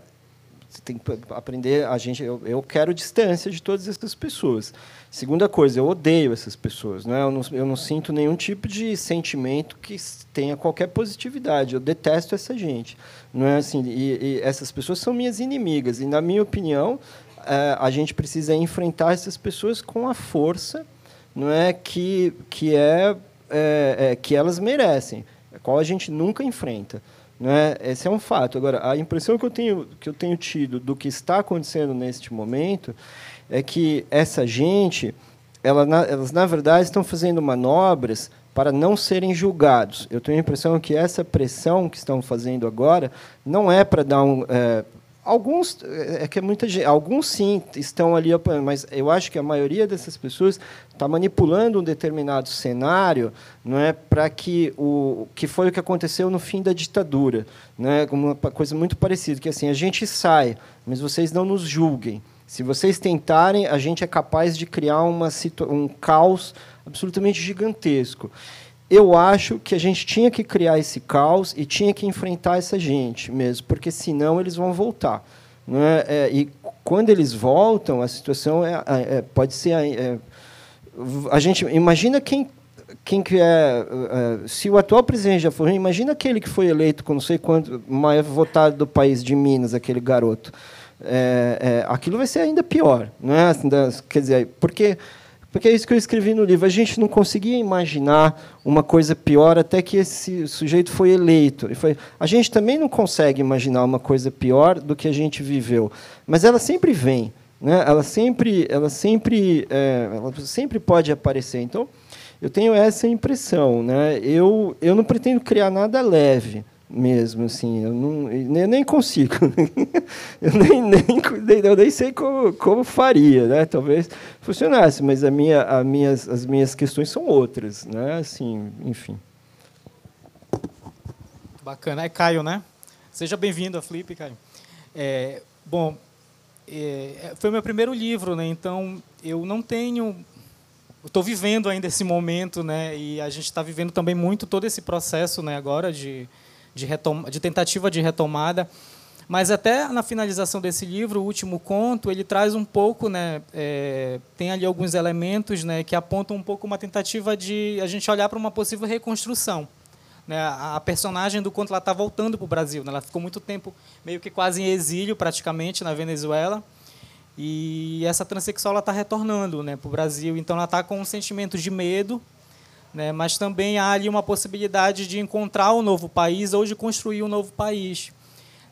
Speaker 2: tem que aprender a gente eu, eu quero distância de todas essas pessoas Segunda coisa, eu odeio essas pessoas. Né? Eu, não, eu não sinto nenhum tipo de sentimento que tenha qualquer positividade. Eu detesto essa gente. Não é assim? E, e essas pessoas são minhas inimigas. E, na minha opinião, é, a gente precisa enfrentar essas pessoas com a força não é que, que, é, é, é que elas merecem, a qual a gente nunca enfrenta. Não é? Esse é um fato. Agora, a impressão que eu tenho, que eu tenho tido do que está acontecendo neste momento é que essa gente, ela, elas na verdade estão fazendo manobras para não serem julgados. Eu tenho a impressão que essa pressão que estão fazendo agora não é para dar um é, alguns é, é que é muita gente, alguns sim estão ali apoiando, mas eu acho que a maioria dessas pessoas está manipulando um determinado cenário, não é para que o que foi o que aconteceu no fim da ditadura, né? Uma coisa muito parecida que assim a gente sai, mas vocês não nos julguem. Se vocês tentarem, a gente é capaz de criar uma um caos absolutamente gigantesco. Eu acho que a gente tinha que criar esse caos e tinha que enfrentar essa gente mesmo, porque senão eles vão voltar. Não é? é e quando eles voltam, a situação é, é, é pode ser é, a gente imagina quem quem que é, é, se o atual presidente já foi, imagina aquele que foi eleito com não sei quanto mais votado do país de Minas, aquele garoto é, é, aquilo vai ser ainda pior. É? Assim, quer dizer, porque, porque é isso que eu escrevi no livro. A gente não conseguia imaginar uma coisa pior até que esse sujeito foi eleito. E foi, a gente também não consegue imaginar uma coisa pior do que a gente viveu. Mas ela sempre vem. Né? Ela, sempre, ela, sempre, é, ela sempre pode aparecer. Então, eu tenho essa impressão. Né? Eu, eu não pretendo criar nada leve mesmo, assim, eu, não, eu nem consigo, eu nem, nem, eu nem sei como, como faria, né? Talvez funcionasse, mas a minha, a minhas, as minhas questões são outras, né? Assim, enfim.
Speaker 3: Bacana, é Caio, né? Seja bem-vindo a Flip, Caio. É, bom, é, foi meu primeiro livro, né? Então eu não tenho estou vivendo ainda esse momento, né? E a gente está vivendo também muito todo esse processo, né? Agora de de, de tentativa de retomada. Mas até na finalização desse livro, o último conto, ele traz um pouco, né, é, tem ali alguns elementos né, que apontam um pouco uma tentativa de a gente olhar para uma possível reconstrução. Né, a personagem do conto está voltando para o Brasil. Né, ela ficou muito tempo meio que quase em exílio, praticamente, na Venezuela. E essa transexual está retornando né, para o Brasil. Então, ela está com um sentimento de medo né? mas também há ali uma possibilidade de encontrar um novo país ou de construir um novo país.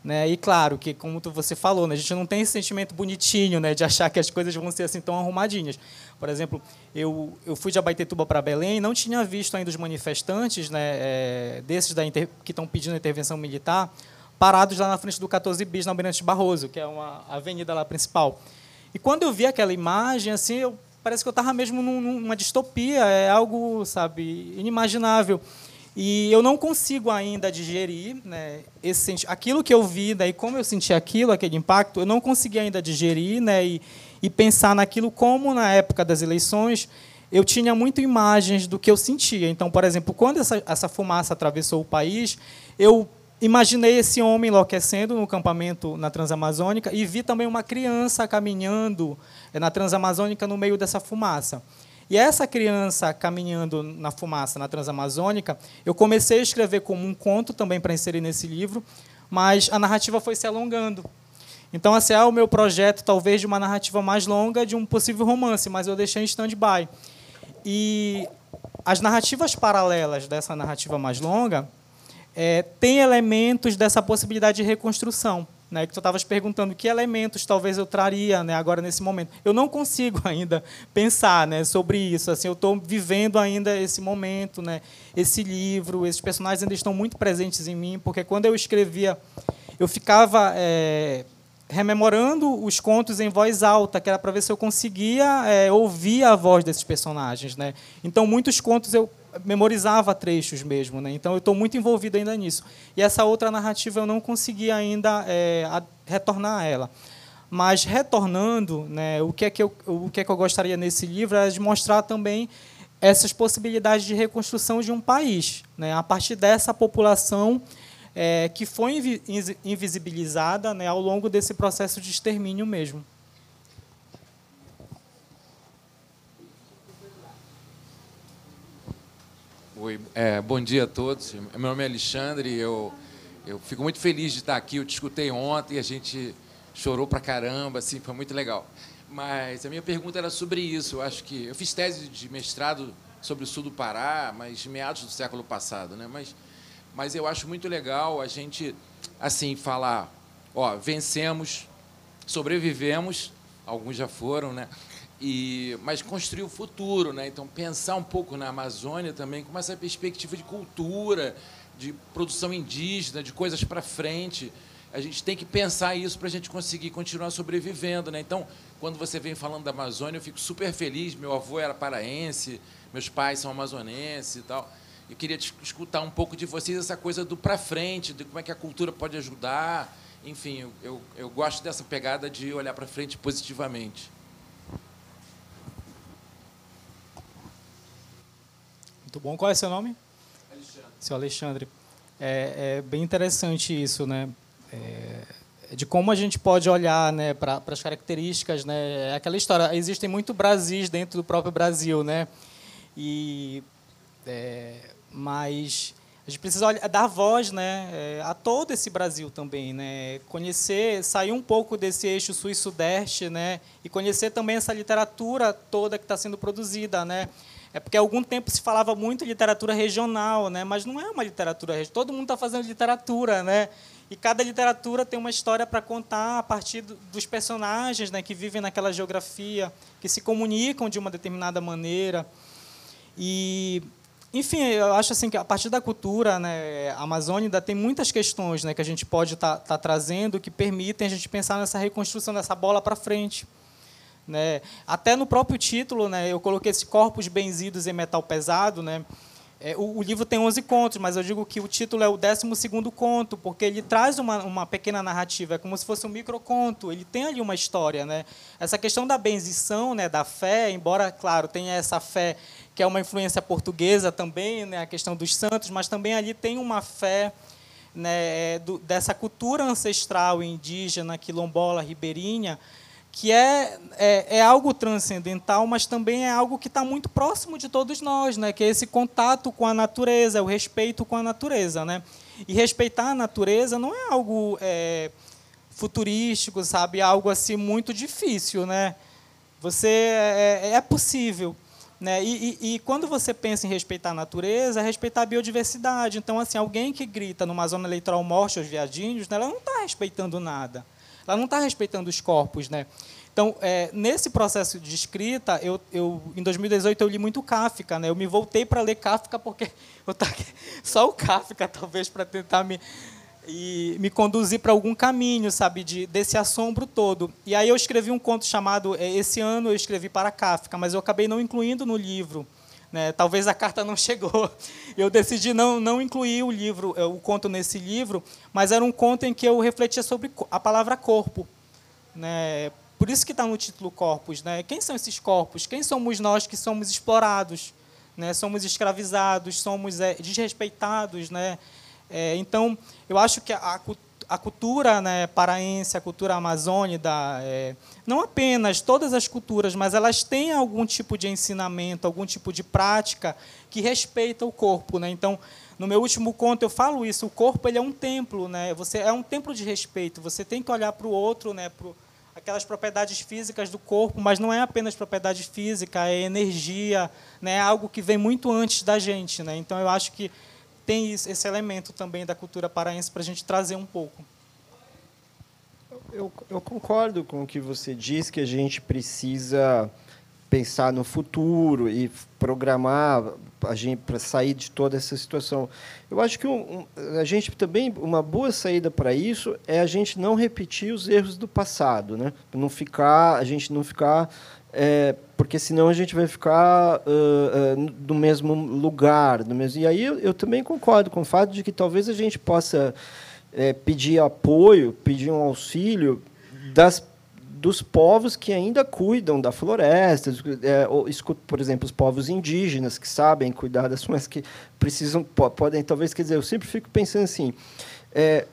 Speaker 3: Né? E claro que, como você falou, né, a gente não tem esse sentimento bonitinho né, de achar que as coisas vão ser assim tão arrumadinhas. Por exemplo, eu, eu fui de Abaetetuba para Belém e não tinha visto ainda os manifestantes, né, é, desses da inter, que estão pedindo intervenção militar, parados lá na frente do 14 bis, na Almirante Barroso, que é uma avenida lá principal. E quando eu vi aquela imagem, assim, eu parece que eu estava mesmo numa distopia, é algo, sabe, inimaginável. E eu não consigo ainda digerir né, esse aquilo que eu vi, daí como eu senti aquilo, aquele impacto, eu não consegui ainda digerir né, e, e pensar naquilo como na época das eleições eu tinha muito imagens do que eu sentia. Então, por exemplo, quando essa, essa fumaça atravessou o país, eu imaginei esse homem enlouquecendo no campamento na Transamazônica e vi também uma criança caminhando na Transamazônica no meio dessa fumaça. E essa criança caminhando na fumaça na Transamazônica, eu comecei a escrever como um conto também para inserir nesse livro, mas a narrativa foi se alongando. Então, esse é o meu projeto, talvez, de uma narrativa mais longa, de um possível romance, mas eu deixei em stand-by. E as narrativas paralelas dessa narrativa mais longa é, têm elementos dessa possibilidade de reconstrução né, que tu estavas perguntando que elementos talvez eu traria né, agora nesse momento. Eu não consigo ainda pensar né, sobre isso. Assim, eu estou vivendo ainda esse momento, né, esse livro, esses personagens ainda estão muito presentes em mim, porque quando eu escrevia, eu ficava é, rememorando os contos em voz alta, que era para ver se eu conseguia é, ouvir a voz desses personagens. Né? Então, muitos contos eu memorizava trechos mesmo, né? Então eu estou muito envolvido ainda nisso. E essa outra narrativa eu não consegui ainda é, a, retornar a ela. Mas retornando, né, o que é que eu, o que é que eu gostaria nesse livro é de mostrar também essas possibilidades de reconstrução de um país, né, a partir dessa população é, que foi invisibilizada né, ao longo desse processo de extermínio mesmo.
Speaker 5: Oi, é, bom dia a todos. Meu nome é Alexandre. Eu, eu fico muito feliz de estar aqui. Eu te escutei ontem, a gente chorou pra caramba, assim, foi muito legal. Mas a minha pergunta era sobre isso. Eu acho que eu fiz tese de mestrado sobre o sul do Pará, mas meados do século passado, né? Mas, mas eu acho muito legal a gente assim falar, ó, vencemos, sobrevivemos, alguns já foram, né? E, mas construir o futuro, né? Então pensar um pouco na Amazônia também com essa perspectiva de cultura, de produção indígena, de coisas para frente. A gente tem que pensar isso para a gente conseguir continuar sobrevivendo, né? Então, quando você vem falando da Amazônia, eu fico super feliz. Meu avô era paraense, meus pais são amazonenses e tal. Eu queria escutar um pouco de vocês essa coisa do para frente, de como é que a cultura pode ajudar. Enfim, eu, eu, eu gosto dessa pegada de olhar para frente positivamente.
Speaker 3: Muito bom. Qual é seu nome? Alexandre. Seu Alexandre. É, é bem interessante isso, né? É, de como a gente pode olhar né, para as características, né? É aquela história, existem muito Brasis dentro do próprio Brasil, né? E, é, mas a gente precisa olhar, dar voz né, é, a todo esse Brasil também, né? Conhecer, sair um pouco desse eixo sul e sudeste, né? E conhecer também essa literatura toda que está sendo produzida, né? É porque há algum tempo se falava muito literatura regional, né? mas não é uma literatura regional. Todo mundo está fazendo literatura, né? E cada literatura tem uma história para contar a partir dos personagens né, que vivem naquela geografia, que se comunicam de uma determinada maneira. E, enfim, eu acho assim que a partir da cultura né, amazônica tem muitas questões né, que a gente pode estar tá, tá trazendo que permitem a gente pensar nessa reconstrução dessa bola para frente. Né? Até no próprio título, né, eu coloquei esse corpos benzidos em metal pesado. Né? É, o, o, livro tem 11 contos, mas eu digo que o título é o 12 conto, porque ele traz uma, uma pequena narrativa, é como se fosse um microconto, ele tem ali uma história. Né? Essa questão da benzição, né, da fé, embora, claro, tenha essa fé que é uma influência portuguesa também, né, a questão dos santos, mas também ali tem uma fé né, do, dessa cultura ancestral indígena, quilombola, ribeirinha, que é, é, é, algo transcendental, mas também é algo que está muito próximo de todos nós, né? que é esse contato com a natureza, o respeito com a natureza. Né? E respeitar a natureza não é algo é, futurístico, sabe? É algo assim muito difícil. Né? Você, é, é possível. Né? E, e, e, quando você pensa em respeitar a natureza, é respeitar a biodiversidade. Então, assim, alguém que grita numa zona eleitoral morte aos viadinhos, né, ela não está respeitando nada ela não está respeitando os corpos, né? Então, é, nesse processo de escrita, eu, eu, em 2018 eu li muito Kafka, né? Eu me voltei para ler Kafka porque eu só o Kafka talvez para tentar me e me conduzir para algum caminho, sabe, de, desse assombro todo. E aí eu escrevi um conto chamado é, esse ano eu escrevi para Kafka, mas eu acabei não incluindo no livro. Né? Talvez a carta não chegou. Eu decidi não, não incluir o livro, é, o conto nesse livro, mas era um conto em que eu refletia sobre a palavra corpo. Né? Por isso que está no título Corpos. Né? Quem são esses corpos? Quem somos nós que somos explorados? Né? Somos escravizados, somos é, desrespeitados, né? É, então, eu acho que a, a cultura né, paraense, a cultura amazônica, é, não apenas todas as culturas, mas elas têm algum tipo de ensinamento, algum tipo de prática que respeita o corpo. Né? Então, no meu último conto eu falo isso, o corpo ele é um templo, né? Você é um templo de respeito. Você tem que olhar para o outro, né? Para aquelas propriedades físicas do corpo, mas não é apenas propriedade física, é energia, né? É algo que vem muito antes da gente, né? Então eu acho que tem esse elemento também da cultura paraense para a gente trazer um pouco.
Speaker 2: Eu, eu, concordo com o que você diz, que a gente precisa pensar no futuro e programar a gente para sair de toda essa situação. Eu acho que um, a gente também uma boa saída para isso é a gente não repetir os erros do passado, né? Não ficar, a gente não ficar é, porque senão a gente vai ficar uh, uh, no mesmo lugar, mesmo. E aí eu, eu, também concordo com o fato de que talvez a gente possa é, pedir apoio, pedir um auxílio das dos povos que ainda cuidam da floresta, é, ou, por exemplo, os povos indígenas que sabem cuidar das mas que precisam podem talvez quer dizer eu sempre fico pensando assim é,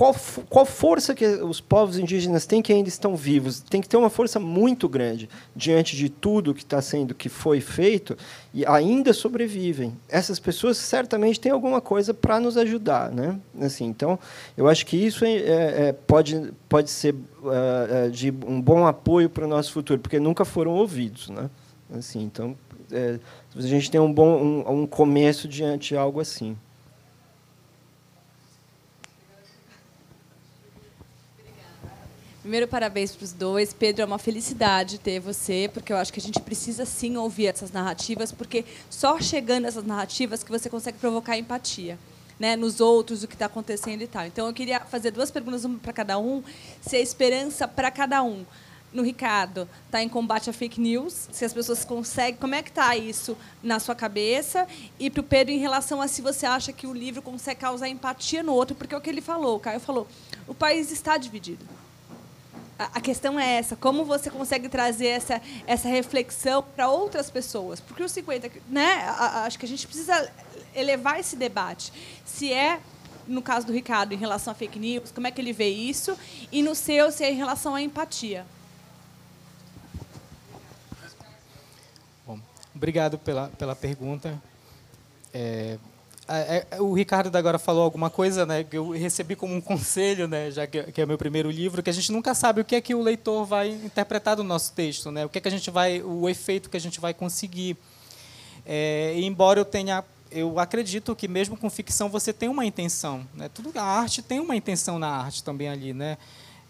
Speaker 2: qual, qual força que os povos indígenas têm que ainda estão vivos? Tem que ter uma força muito grande diante de tudo que está sendo, que foi feito, e ainda sobrevivem. Essas pessoas certamente têm alguma coisa para nos ajudar, né? Assim, então, eu acho que isso é, é, é pode pode ser uh, de um bom apoio para o nosso futuro, porque nunca foram ouvidos, né? Assim, então, é, a gente tem um bom um, um começo diante de algo assim.
Speaker 6: Primeiro, parabéns para os dois. Pedro, é uma felicidade ter você, porque eu acho que a gente precisa sim ouvir essas narrativas, porque só chegando essas narrativas que você consegue provocar empatia. Né, nos outros, o que está acontecendo e tal. Então, eu queria fazer duas perguntas, uma para cada um. Se a esperança para cada um, no Ricardo, está em combate a fake news, se as pessoas conseguem, como é que está isso na sua cabeça? E para o Pedro, em relação a se você acha que o livro consegue causar empatia no outro, porque é o que ele falou, o Caio falou, o país está dividido a questão é essa, como você consegue trazer essa, essa reflexão para outras pessoas? Porque os 50, né, acho que a gente precisa elevar esse debate. Se é no caso do Ricardo em relação a fake news, como é que ele vê isso? E no seu, se é em relação à empatia.
Speaker 3: Bom, obrigado pela, pela pergunta. É, o Ricardo agora falou alguma coisa, né, que eu recebi como um conselho, né, já que, é meu primeiro livro, que a gente nunca sabe o que é que o leitor vai interpretar do nosso texto, né, o que é que a gente vai, o efeito que a gente vai conseguir. É, embora eu tenha, eu acredito que mesmo com ficção você tem uma intenção, né, tudo a arte tem uma intenção na arte também ali, né.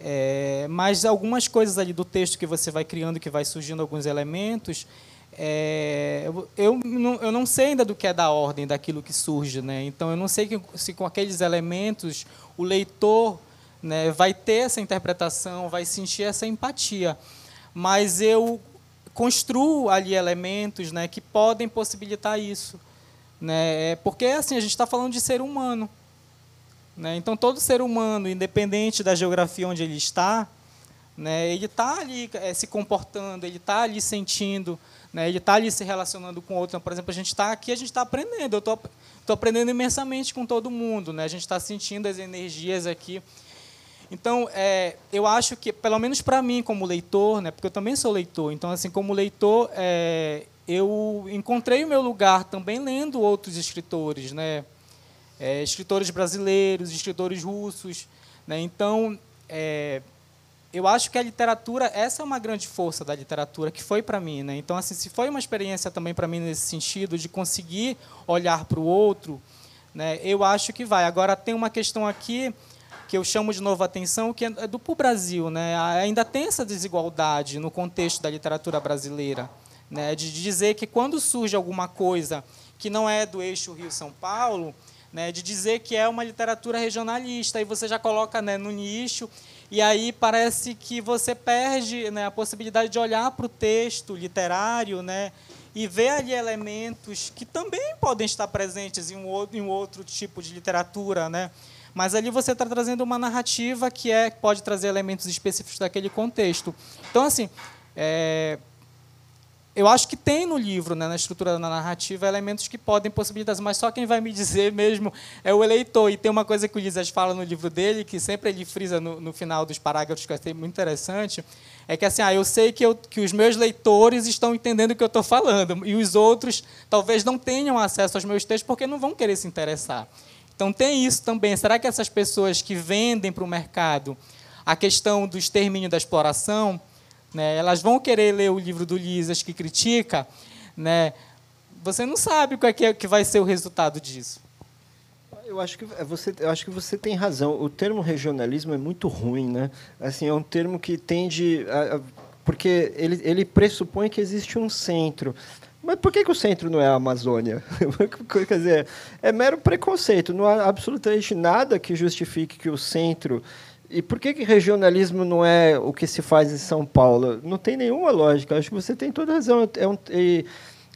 Speaker 3: É, mas algumas coisas ali do texto que você vai criando, que vai surgindo alguns elementos, é, eu, eu, não, eu não sei ainda do que é da ordem daquilo que surge, né? Então eu não sei que, se com aqueles elementos o leitor né, vai ter essa interpretação, vai sentir essa empatia, mas eu construo ali elementos, né, que podem possibilitar isso, né? Porque assim a gente está falando de ser humano, né? Então todo ser humano, independente da geografia onde ele está, né, ele está ali é, se comportando, ele está ali sentindo né? Ele está ali se relacionando com outro. Então, por exemplo, a gente está aqui, a gente está aprendendo. Eu estou aprendendo imensamente com todo mundo. Né? A gente está sentindo as energias aqui. Então, é, eu acho que, pelo menos para mim, como leitor, né, porque eu também sou leitor, então, assim, como leitor, é, eu encontrei o meu lugar também lendo outros escritores, né, é, escritores brasileiros, escritores russos. Né, então, é, eu acho que a literatura, essa é uma grande força da literatura que foi para mim, né? Então assim, se foi uma experiência também para mim nesse sentido de conseguir olhar para o outro, né? Eu acho que vai. Agora tem uma questão aqui que eu chamo de nova atenção, que é do pro Brasil, né? Ainda tem essa desigualdade no contexto da literatura brasileira, né? De dizer que quando surge alguma coisa que não é do eixo Rio São Paulo, né? De dizer que é uma literatura regionalista e você já coloca né, no nicho e aí parece que você perde né, a possibilidade de olhar para o texto literário né, e ver ali elementos que também podem estar presentes em um outro, em um outro tipo de literatura. Né? Mas ali você está trazendo uma narrativa que é pode trazer elementos específicos daquele contexto. Então, assim, é, eu acho que tem no livro, né, na estrutura da narrativa, elementos que podem possibilitar, mas só quem vai me dizer mesmo é o eleitor. E tem uma coisa que o Lisas fala no livro dele, que sempre ele frisa no, no final dos parágrafos, que eu achei muito interessante, é que assim, ah, eu sei que, eu, que os meus leitores estão entendendo o que eu estou falando, e os outros talvez não tenham acesso aos meus textos porque não vão querer se interessar. Então tem isso também. Será que essas pessoas que vendem para o mercado a questão do extermínio da exploração né? Elas vão querer ler o livro do Lisas que critica, né? Você não sabe qual é que, é, vai ser o resultado disso.
Speaker 2: Eu acho que você, eu acho que você tem razão. O termo regionalismo é muito ruim, né? Assim, é um termo que tende a, a, porque ele, ele pressupõe que existe um centro. Mas por que, que o centro não é a Amazônia? Quer dizer, é mero preconceito. Não há absolutamente nada que justifique que o centro e por que, que regionalismo não é o que se faz em São Paulo? Não tem nenhuma lógica. Acho que você tem toda razão. É um, é,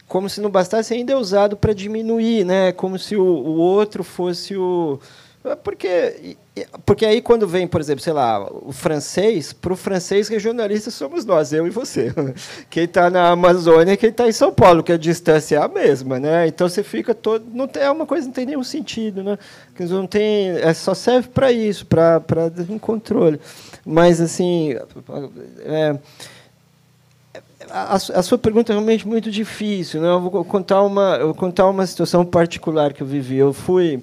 Speaker 2: como se não bastasse ainda é usado para diminuir, né? Como se o, o outro fosse o porque, porque aí quando vem, por exemplo, sei lá, o francês, para o francês regionalista somos nós, eu e você. Quem está na Amazônia e quem está em São Paulo, que a distância é a mesma, né? Então você fica todo, não tem é uma coisa não tem nenhum sentido, né? Não tem, é só serve para isso, para um controle. Mas assim, é, a, a, sua pergunta é realmente muito difícil, né? Eu vou contar uma, eu vou contar uma situação particular que eu vivi. Eu fui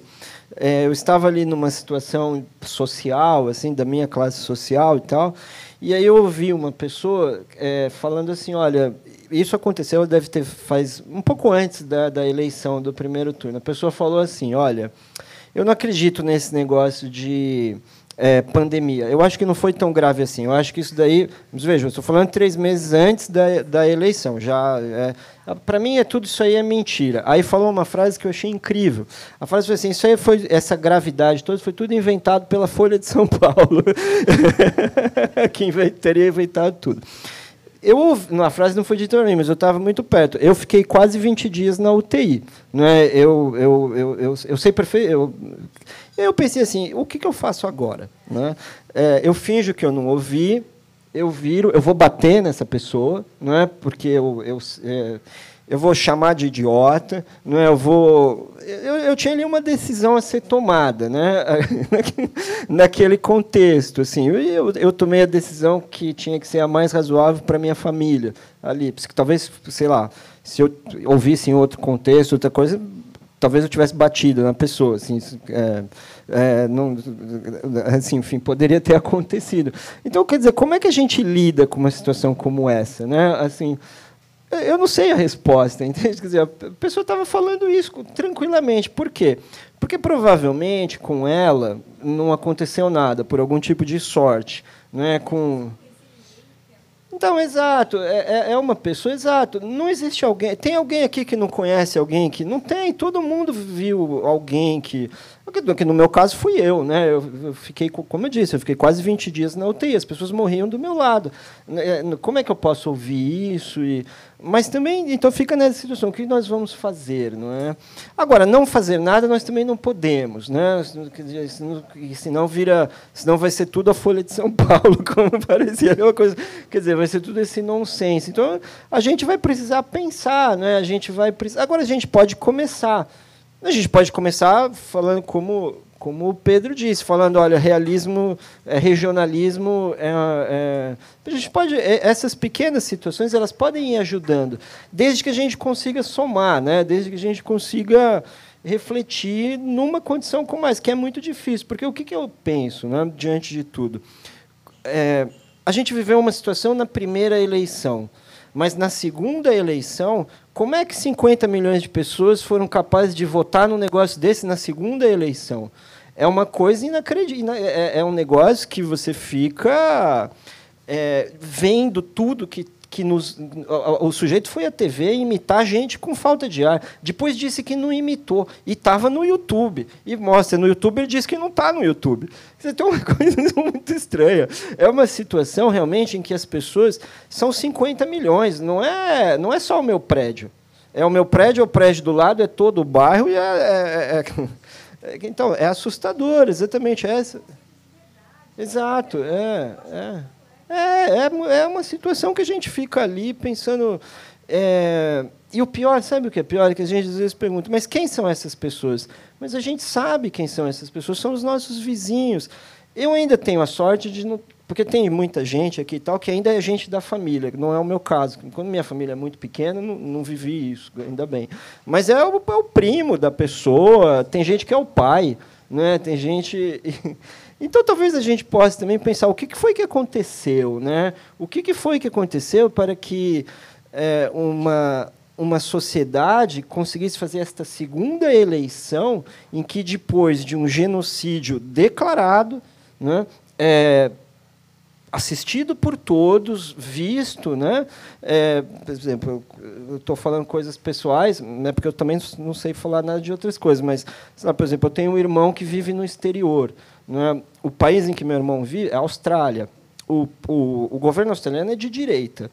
Speaker 2: é, eu estava ali numa situação social, assim, da minha classe social e tal, e aí eu ouvi uma pessoa é, falando assim, olha, isso aconteceu, deve ter faz um pouco antes da, da eleição do primeiro turno. A pessoa falou assim, olha, eu não acredito nesse negócio de é, pandemia. Eu acho que não foi tão grave assim. Eu acho que isso daí. Mas veja, estou falando três meses antes da, da eleição. Já é, Para mim, é tudo isso aí é mentira. Aí falou uma frase que eu achei incrível. A frase foi assim: isso aí foi essa gravidade toda foi tudo inventado pela Folha de São Paulo, que teria inventado tudo. Eu, a frase não foi dita para mim, mas eu estava muito perto. Eu fiquei quase 20 dias na UTI. Né? Eu, eu, eu, eu, eu sei perfeito. Eu, eu pensei assim: o que, que eu faço agora? Né? É, eu finjo que eu não ouvi, eu viro, eu vou bater nessa pessoa, não é? Porque eu, eu, é, eu vou chamar de idiota, não é? Eu vou, eu, eu tinha ali uma decisão a ser tomada, né? Naquele contexto, assim, eu, eu tomei a decisão que tinha que ser a mais razoável para minha família ali, porque talvez, sei lá, se eu ouvisse em outro contexto, outra coisa, talvez eu tivesse batido na pessoa, assim, é, é, não, assim, enfim, poderia ter acontecido. Então, quer dizer, como é que a gente lida com uma situação como essa, né? Assim, eu não sei a resposta, entende? Quer dizer, a pessoa estava falando isso tranquilamente. Por quê? Porque provavelmente com ela não aconteceu nada, por algum tipo de sorte. Né? Com... Então, exato, é, é, é uma pessoa, exato. Não existe alguém. Tem alguém aqui que não conhece alguém que. Não tem, todo mundo viu alguém que. Porque no meu caso fui eu, né? Eu fiquei, como eu disse, eu fiquei quase 20 dias na UTI, as pessoas morriam do meu lado. Né, como é que eu posso ouvir isso? E, mas também, então fica nessa situação, o que nós vamos fazer, não é? Agora, não fazer nada nós também não podemos, né? Senão vira, senão vai ser tudo a Folha de São Paulo, como parecia uma coisa, quer dizer, vai ser tudo esse nonsense. Então, a gente vai precisar pensar, né? A gente vai precisar, agora a gente pode começar. A gente pode começar falando como como o Pedro disse, falando, olha, realismo, é, regionalismo, é, é, a gente pode, é, essas pequenas situações, elas podem ir ajudando, desde que a gente consiga somar, né? Desde que a gente consiga refletir numa condição como essa, que é muito difícil, porque o que, que eu penso, né, diante de tudo, é, a gente viveu uma situação na primeira eleição, mas na segunda eleição, como é que 50 milhões de pessoas foram capazes de votar num negócio desse na segunda eleição? É uma coisa inacreditável. É, é, é um negócio que você fica é, vendo tudo que, que nos. O, sujeito foi à TV imitar gente com falta de ar. Depois disse que não imitou. E estava no YouTube. E mostra, no YouTube ele disse que não está no YouTube. Você tem uma coisa muito estranha. É uma situação realmente em que as pessoas são 50 milhões. Não é, não é só o meu prédio. É o meu prédio, é o prédio do lado, é todo o bairro e é, é, é é, então, é assustador, exatamente essa. Exato, é, é. É, é, é uma situação que a gente fica ali pensando. É, e o pior, sabe o que é pior? É que a gente às vezes pergunta, mas quem são essas pessoas? Mas a gente sabe quem são essas pessoas, são os nossos vizinhos. Eu ainda tenho a sorte de não. Porque tem muita gente aqui e tal que ainda é gente da família, não é o meu caso. Quando minha família é muito pequena, não, não vivi isso, ainda bem. Mas é o, é o primo da pessoa, tem gente que é o pai, né? tem gente. Então, talvez a gente possa também pensar o que foi que aconteceu, né? O que foi que aconteceu para que é, uma uma sociedade conseguisse fazer esta segunda eleição em que depois de um genocídio declarado, né, é, assistido por todos, visto, né? É, por exemplo, eu estou falando coisas pessoais, né? Porque eu também não sei falar nada de outras coisas, mas, por exemplo, eu tenho um irmão que vive no exterior. Né? O país em que meu irmão vive é a Austrália. O, o, o governo australiano é de direita.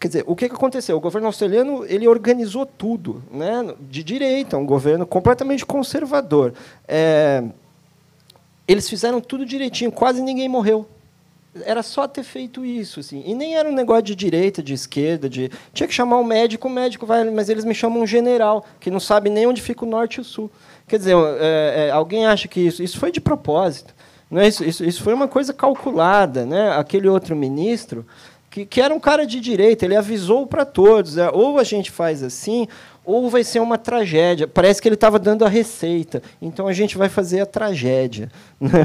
Speaker 2: Quer dizer, o que aconteceu? O governo australiano ele organizou tudo, né, de direita, um governo completamente conservador. É, eles fizeram tudo direitinho, quase ninguém morreu. Era só ter feito isso, assim. E nem era um negócio de direita, de esquerda, de tinha que chamar o médico, o médico vai, mas eles me chamam um general que não sabe nem onde fica o norte e o sul. Quer dizer, é, é, alguém acha que isso, isso foi de propósito? Não é isso, isso, isso foi uma coisa calculada, né? Aquele outro ministro que, que era um cara de direita, ele avisou para todos, né? ou a gente faz assim, ou vai ser uma tragédia. Parece que ele estava dando a receita. Então a gente vai fazer a tragédia. Né?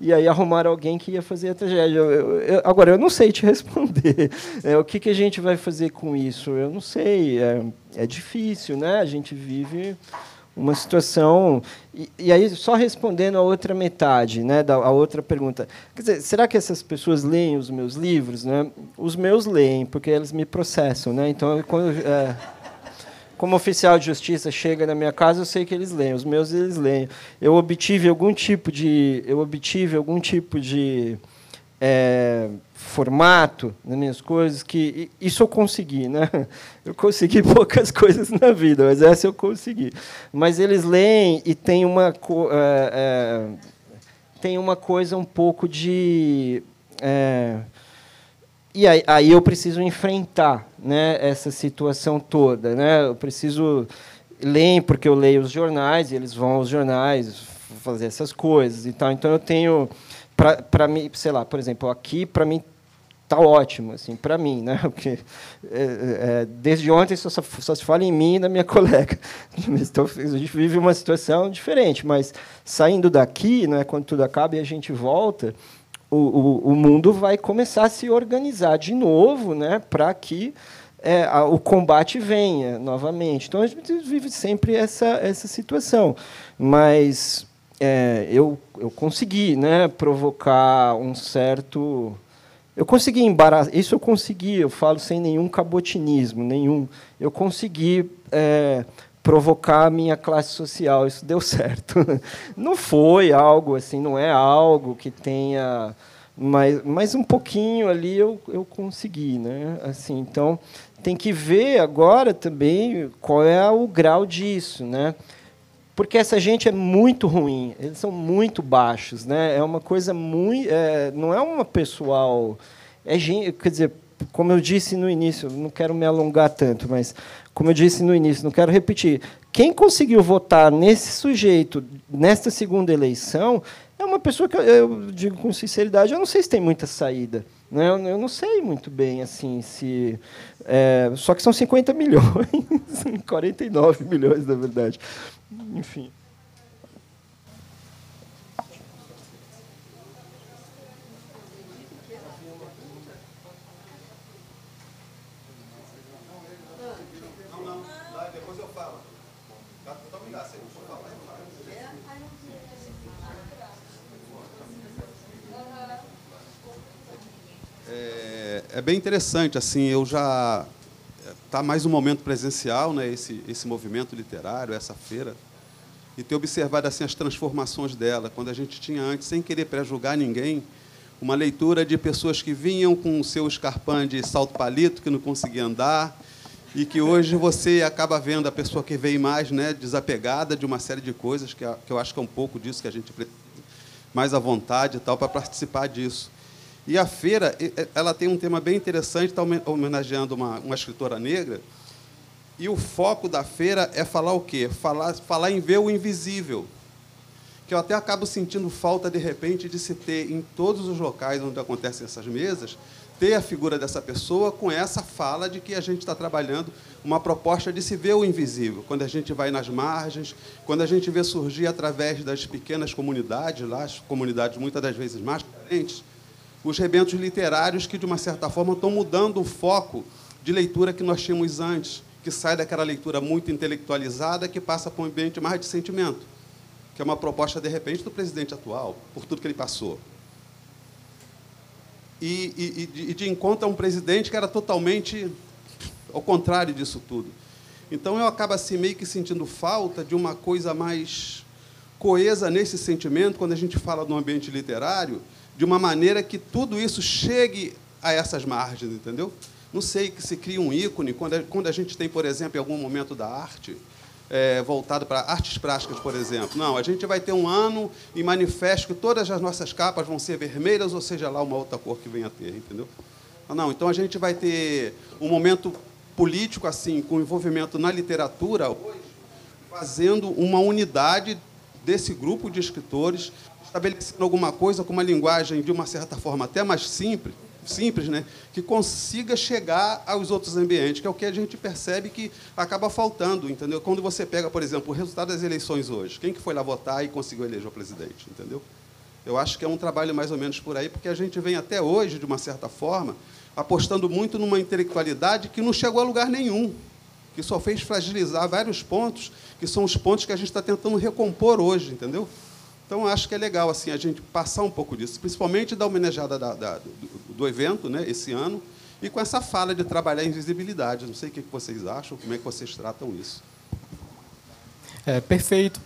Speaker 2: E aí arrumaram alguém que ia fazer a tragédia. Eu, eu, agora, eu não sei te responder. É, o que, que a gente vai fazer com isso? Eu não sei. É, é difícil, né? A gente vive uma situação. E, e, aí, só respondendo a outra metade, né, da, a outra pergunta. Quer dizer, será que essas pessoas leem os meus livros? Né? Os meus leem, porque eles me processam. Né? Então, quando. É, como oficial de justiça chega na minha casa, eu sei que eles leem. Os meus eles leem. Eu obtive algum tipo de, eu obtive algum tipo de é, formato nas minhas coisas, que isso eu consegui, né? Eu consegui poucas coisas na vida, mas essa eu consegui. Mas eles leem e tem uma é, é, tem uma coisa um pouco de é, e aí, aí, eu preciso enfrentar, né, essa situação toda, né? Eu preciso ler porque eu leio os jornais e eles vão aos jornais fazer essas coisas e tal. Então eu tenho para mim, sei lá, por exemplo, aqui para mim tá ótimo, assim, para mim, né? Porque é, é, desde ontem só, só, se fala em mim e na minha colega. Então a gente vive uma situação diferente, mas saindo daqui, né? Quando tudo acaba e a gente volta, o, o, o mundo vai começar a se organizar de novo, né? Para que é, a, o combate venha novamente. Então a gente vive sempre essa essa situação, mas é, eu, eu consegui né, provocar um certo. Eu consegui embaraçar. Isso eu consegui, eu falo sem nenhum cabotinismo, nenhum. Eu consegui é, provocar a minha classe social, isso deu certo. Não foi algo assim, não é algo que tenha. Mas, mas um pouquinho ali eu, eu consegui. Né? Assim, então, tem que ver agora também qual é o grau disso. Né? porque essa gente é muito ruim, eles são muito baixos, né? É uma coisa muito, é, não é uma pessoal, é gente, quer dizer, como eu disse no início, não quero me alongar tanto, mas como eu disse no início, não quero repetir. Quem conseguiu votar nesse sujeito nesta segunda eleição é uma pessoa que eu digo com sinceridade, eu não sei se tem muita saída. Né? Eu não sei muito bem assim se. É, só que são 50 milhões, 49 milhões, na verdade. Enfim.
Speaker 7: É, é bem interessante, assim, eu já está mais um momento presencial, né, esse, esse movimento literário, essa feira, e ter observado assim as transformações dela, quando a gente tinha antes, sem querer pré-julgar ninguém, uma leitura de pessoas que vinham com o seu escarpão de salto palito, que não conseguia andar, e que hoje você acaba vendo a pessoa que vem mais né, desapegada de uma série de coisas, que, que eu acho que é um pouco disso que a gente precisa, mais à vontade e tal, para participar disso. E a feira, ela tem um tema bem interessante, está homenageando uma, uma escritora negra, e o foco da feira é falar o quê? Falar, falar em ver o invisível. Que eu até acabo sentindo falta, de repente, de se ter em todos os locais onde acontecem essas mesas, ter a figura dessa pessoa com essa fala de que a gente está trabalhando uma proposta de se ver o invisível. Quando a gente vai nas margens, quando a gente vê surgir através das pequenas comunidades, lá, as comunidades muitas das vezes mais carentes, os rebentos literários que, de uma certa forma, estão mudando o foco de leitura que nós tínhamos antes, que sai daquela leitura muito intelectualizada que passa para um ambiente mais de sentimento, que é uma proposta, de repente, do presidente atual, por tudo que ele passou e, e, e de encontro a um presidente que era totalmente ao contrário disso tudo. Então eu acabo assim meio que sentindo falta de uma coisa mais coesa nesse sentimento quando a gente fala do ambiente literário, de uma maneira que tudo isso chegue a essas margens, entendeu? Não sei que se cria um ícone quando a, quando a gente tem, por exemplo, em algum momento da arte, é, voltado para artes práticas, por exemplo. Não, a gente vai ter um ano e manifesto que todas as nossas capas vão ser vermelhas, ou seja lá uma outra cor que venha a ter, entendeu? Não, então a gente vai ter um momento político assim, com envolvimento na literatura, fazendo uma unidade desse grupo de escritores, estabelecendo alguma coisa com uma linguagem de uma certa forma até mais simples, simples, né, que consiga chegar aos outros ambientes, que é o que a gente percebe que acaba faltando, entendeu? Quando você pega, por exemplo, o resultado das eleições hoje, quem que foi lá votar e conseguiu eleger o presidente, entendeu? Eu acho que é um trabalho mais ou menos por aí, porque a gente vem até hoje, de uma certa forma, apostando muito numa intelectualidade que não chegou a lugar nenhum, que só fez fragilizar vários pontos, que são os pontos que a gente está tentando recompor hoje, entendeu? Então, acho que é legal assim a gente passar um pouco disso, principalmente da homenageada da, da, do, do, evento, né, esse ano, e com essa fala de trabalhar em visibilidade. Não sei o que vocês acham, como é que vocês tratam isso.
Speaker 3: É, perfeito.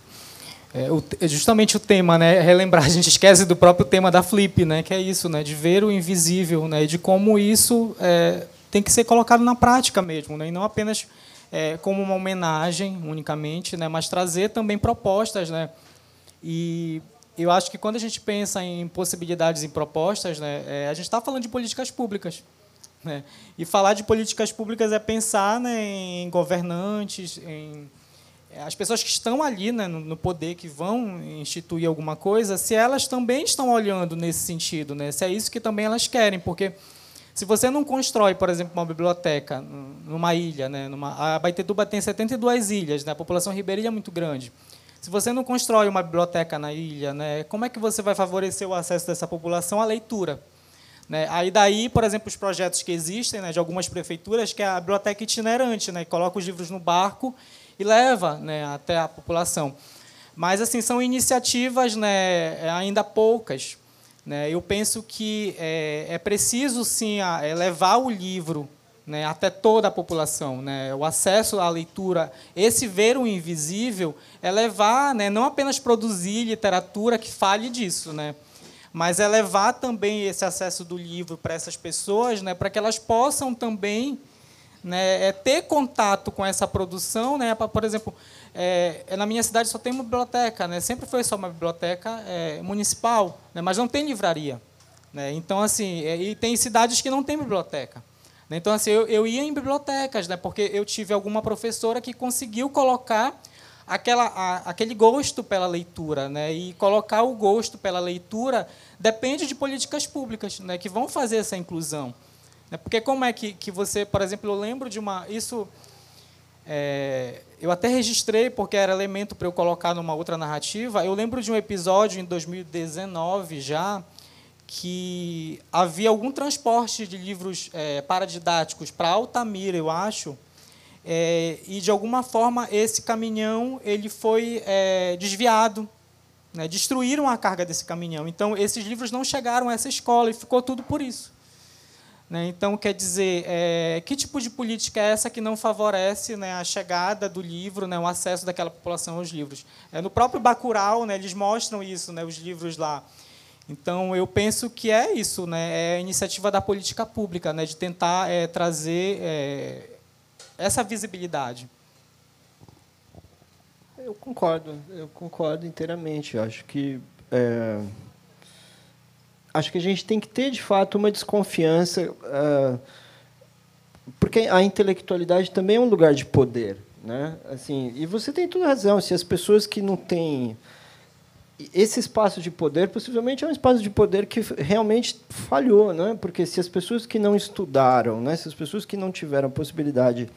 Speaker 3: É, é justamente o tema, né? Relembrar, a gente esquece do próprio tema da Flip, né? Que é isso, né? De ver o invisível, né? De como isso é, tem que ser colocado na prática mesmo, né? E não apenas é, como uma homenagem unicamente, né? Mas trazer também propostas, né? E eu acho que quando a gente pensa em possibilidades e propostas, né, é, a gente está falando de políticas públicas. Né? E falar de políticas públicas é pensar né, em governantes, em é, as pessoas que estão ali né, no poder, que vão instituir alguma coisa, se elas também estão olhando nesse sentido, né? se é isso que também elas querem. Porque se você não constrói, por exemplo, uma biblioteca numa ilha, né, numa, a Baitetuba tem 72 ilhas, né, a população ribeirinha é muito grande. Se você não constrói uma biblioteca na ilha, né, como é que você vai favorecer o acesso dessa população à leitura? Né? Aí daí, por exemplo, os projetos que existem né, de algumas prefeituras, que é a biblioteca itinerante, né, que coloca os livros no barco e leva né, até a população. Mas assim são iniciativas né, ainda poucas. Né? Eu penso que é, é preciso sim é levar o livro né, até toda a população. Né, o acesso à leitura, esse ver o invisível, é levar, né, não apenas produzir literatura que fale disso, né, mas é levar também esse acesso do livro para essas pessoas, né, para que elas possam também né, é ter contato com essa produção. Né, pra, por exemplo, é, na minha cidade só tem uma biblioteca, né, sempre foi só uma biblioteca é, municipal, né, mas não tem livraria. Né, então, assim, é, e tem cidades que não tem biblioteca. Né? Então, assim, eu, eu ia em bibliotecas, né? porque eu tive alguma professora que conseguiu colocar aquela, a, aquele gosto pela leitura. Né? E colocar o gosto pela leitura depende de políticas públicas né? que vão fazer essa inclusão. Né? Porque como é que, que você, por exemplo, eu lembro de uma. Isso. É, eu até registrei porque era elemento para eu colocar numa outra narrativa. Eu lembro de um episódio em 2019 já, que havia algum transporte de livros é, paradidáticos para Altamira, eu acho, é, e de alguma forma esse caminhão ele foi é, desviado, né, destruíram a carga desse caminhão. Então esses livros não chegaram a essa escola e ficou tudo por isso. Né, então quer dizer, é, que tipo de política é essa que não favorece né, a chegada do livro, né, o acesso daquela população aos livros? É, no próprio Bacurau, né, eles mostram isso, né, os livros lá. Então, eu penso que é isso, né? é a iniciativa da política pública, né? de tentar é, trazer é, essa visibilidade.
Speaker 2: Eu concordo, eu concordo inteiramente. Eu acho que é, acho que a gente tem que ter, de fato, uma desconfiança, uh, porque a intelectualidade também é um lugar de poder. Né? Assim, e você tem toda razão. Se as pessoas que não têm esse espaço de poder possivelmente é um espaço de poder que realmente falhou, né? Porque se as pessoas que não estudaram, né, se as pessoas que não tiveram possibilidade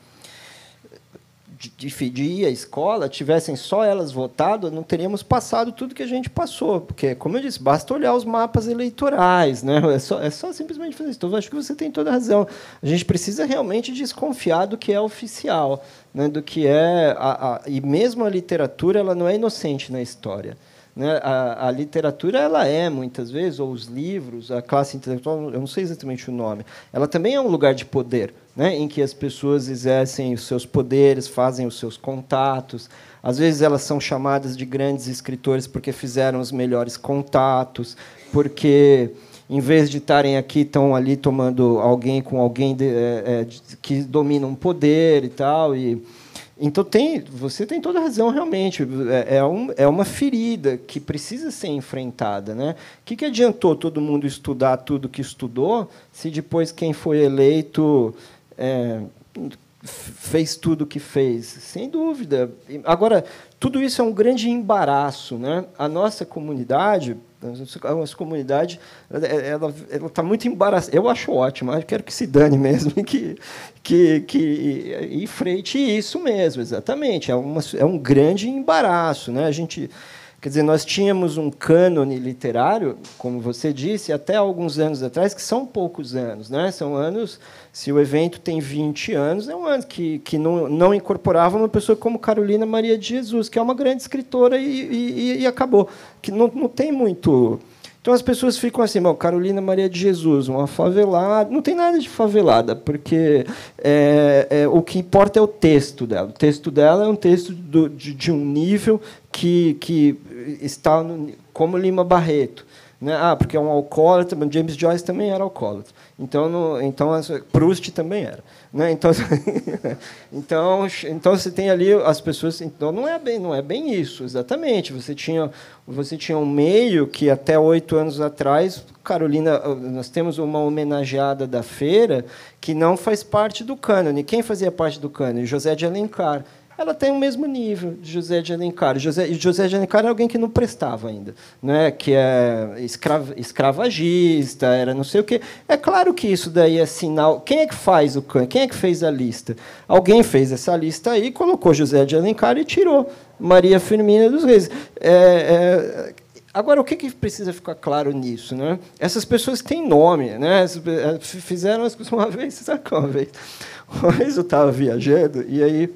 Speaker 2: de, de, de, ir à escola tivessem só elas votado, não teríamos passado tudo que a gente passou. Porque, como eu disse, basta olhar os mapas eleitorais. Né? É, só, é só simplesmente fazer isso. Então, acho que você tem toda a razão. A gente precisa realmente desconfiar do que é oficial, né? do que é. A, a, e mesmo a literatura ela não é inocente na história. Né? A, a, literatura ela é muitas vezes, ou os livros, a classe intelectual, eu não sei exatamente o nome, ela também é um lugar de poder, né? em que as pessoas exercem os seus poderes, fazem os seus contatos. Às vezes elas são chamadas de grandes escritores porque fizeram os melhores contatos, porque em vez de estarem aqui, estão ali tomando alguém com alguém de, é, é, que domina um poder e tal. E, então tem, você tem toda a razão realmente. É, é, um, é uma ferida que precisa ser enfrentada, né? O que, que adiantou todo mundo estudar tudo que estudou, se depois quem foi eleito é, fez tudo o que fez? Sem dúvida. Agora, tudo isso é um grande embaraço, né? A nossa comunidade, a nossa comunidade ela está muito embaraçada. Eu acho ótimo, eu quero que se dane mesmo que, que, que enfrente isso mesmo, exatamente. É, uma, é um grande embaraço. Né? A gente, quer dizer, nós tínhamos um cânone literário, como você disse, até alguns anos atrás, que são poucos anos. Né? São anos, se o evento tem 20 anos, é um ano que, que não, não incorporava uma pessoa como Carolina Maria de Jesus, que é uma grande escritora e, e, e acabou. Que não, não tem muito então as pessoas ficam assim, Carolina Maria de Jesus, uma favelada. Não tem nada de favelada, porque é, é, o que importa é o texto dela. O texto dela é um texto do, de, de, um nível que, que está no, como Lima Barreto. Né? Ah, porque é um alcoólatra, James Joyce também era alcoólatra. Então, no, então Proust também era. Né? Então, então, então você tem ali as pessoas. Então não é bem, não é bem isso, exatamente. Você tinha, você tinha um meio que até oito anos atrás, Carolina, nós temos uma homenageada da feira que não faz parte do cânone. Quem fazia parte do cânone? José de Alencar ela tem o mesmo nível de José de Alencar. José, José de Alencar é alguém que não prestava ainda, né? que é escrava, escravagista, era não sei o quê. É claro que isso daí é sinal. Quem é que faz o Quem é que fez a lista? Alguém fez essa lista aí, colocou José de Alencar e tirou Maria Firmina dos Reis. É, é, Agora, o que, que, precisa ficar claro nisso? Né? Essas pessoas têm nome, né? É, fizeram as coisas uma vez, sabe uma vez? Uma vez eu estava viajando e aí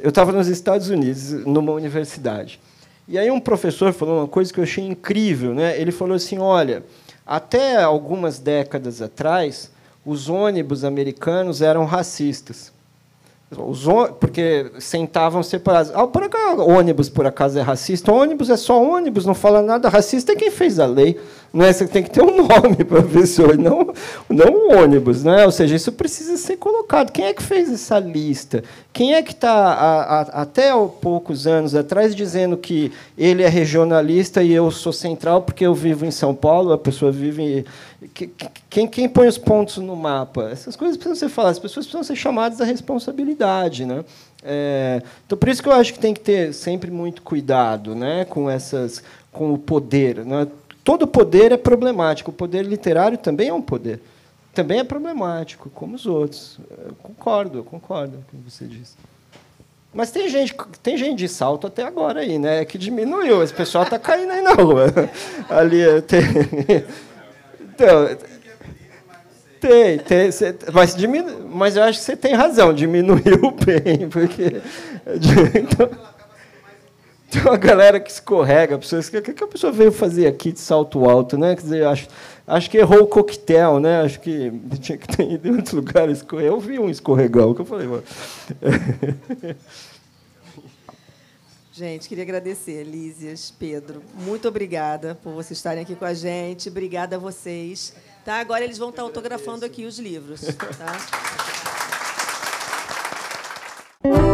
Speaker 2: eu estava nos Estados Unidos, numa universidade. E aí um professor falou uma coisa que eu achei incrível. Né? Ele falou assim, olha, até algumas décadas atrás, os ônibus americanos eram racistas. Os porque sentavam separados. Ah, por acaso, ônibus, por acaso, é racista? O ônibus é só ônibus, não fala nada. Racista é quem fez a lei. Não é? Você tem que ter um nome, professor, não, não um ônibus. Não é? Ou seja, isso precisa ser colocado. Quem é que fez essa lista? Quem é que está, até poucos anos atrás, dizendo que ele é regionalista e eu sou central porque eu vivo em São Paulo, a pessoa vive. Quem, quem põe os pontos no mapa? Essas coisas precisam ser faladas, as pessoas precisam ser chamadas à responsabilidade. Né? É, então, por isso que eu acho que tem que ter sempre muito cuidado né, com, essas, com o poder. Né? Todo poder é problemático. O poder literário também é um poder. Também é problemático, como os outros. Eu concordo, eu concordo com o que você disse. Mas tem gente, tem gente de salto até agora aí, né? Que diminuiu. Esse pessoal está caindo aí na rua. Ali tem. Então, tem, tem, mas, diminu, mas eu acho que você tem razão, diminuiu bem, porque. Então, tem uma galera que escorrega, pessoas que, que a pessoa veio fazer aqui de salto alto, né? Quer dizer, acho, acho que errou o coquetel, né? Acho que tinha que ter ido em outro lugar escorrer. Eu vi um escorregão que eu falei, mano.
Speaker 1: Gente, queria agradecer, Lísias, Pedro. Muito obrigada por vocês estarem aqui com a gente. Obrigada a vocês. Tá? Agora eles vão estar autografando aqui os livros. Tá?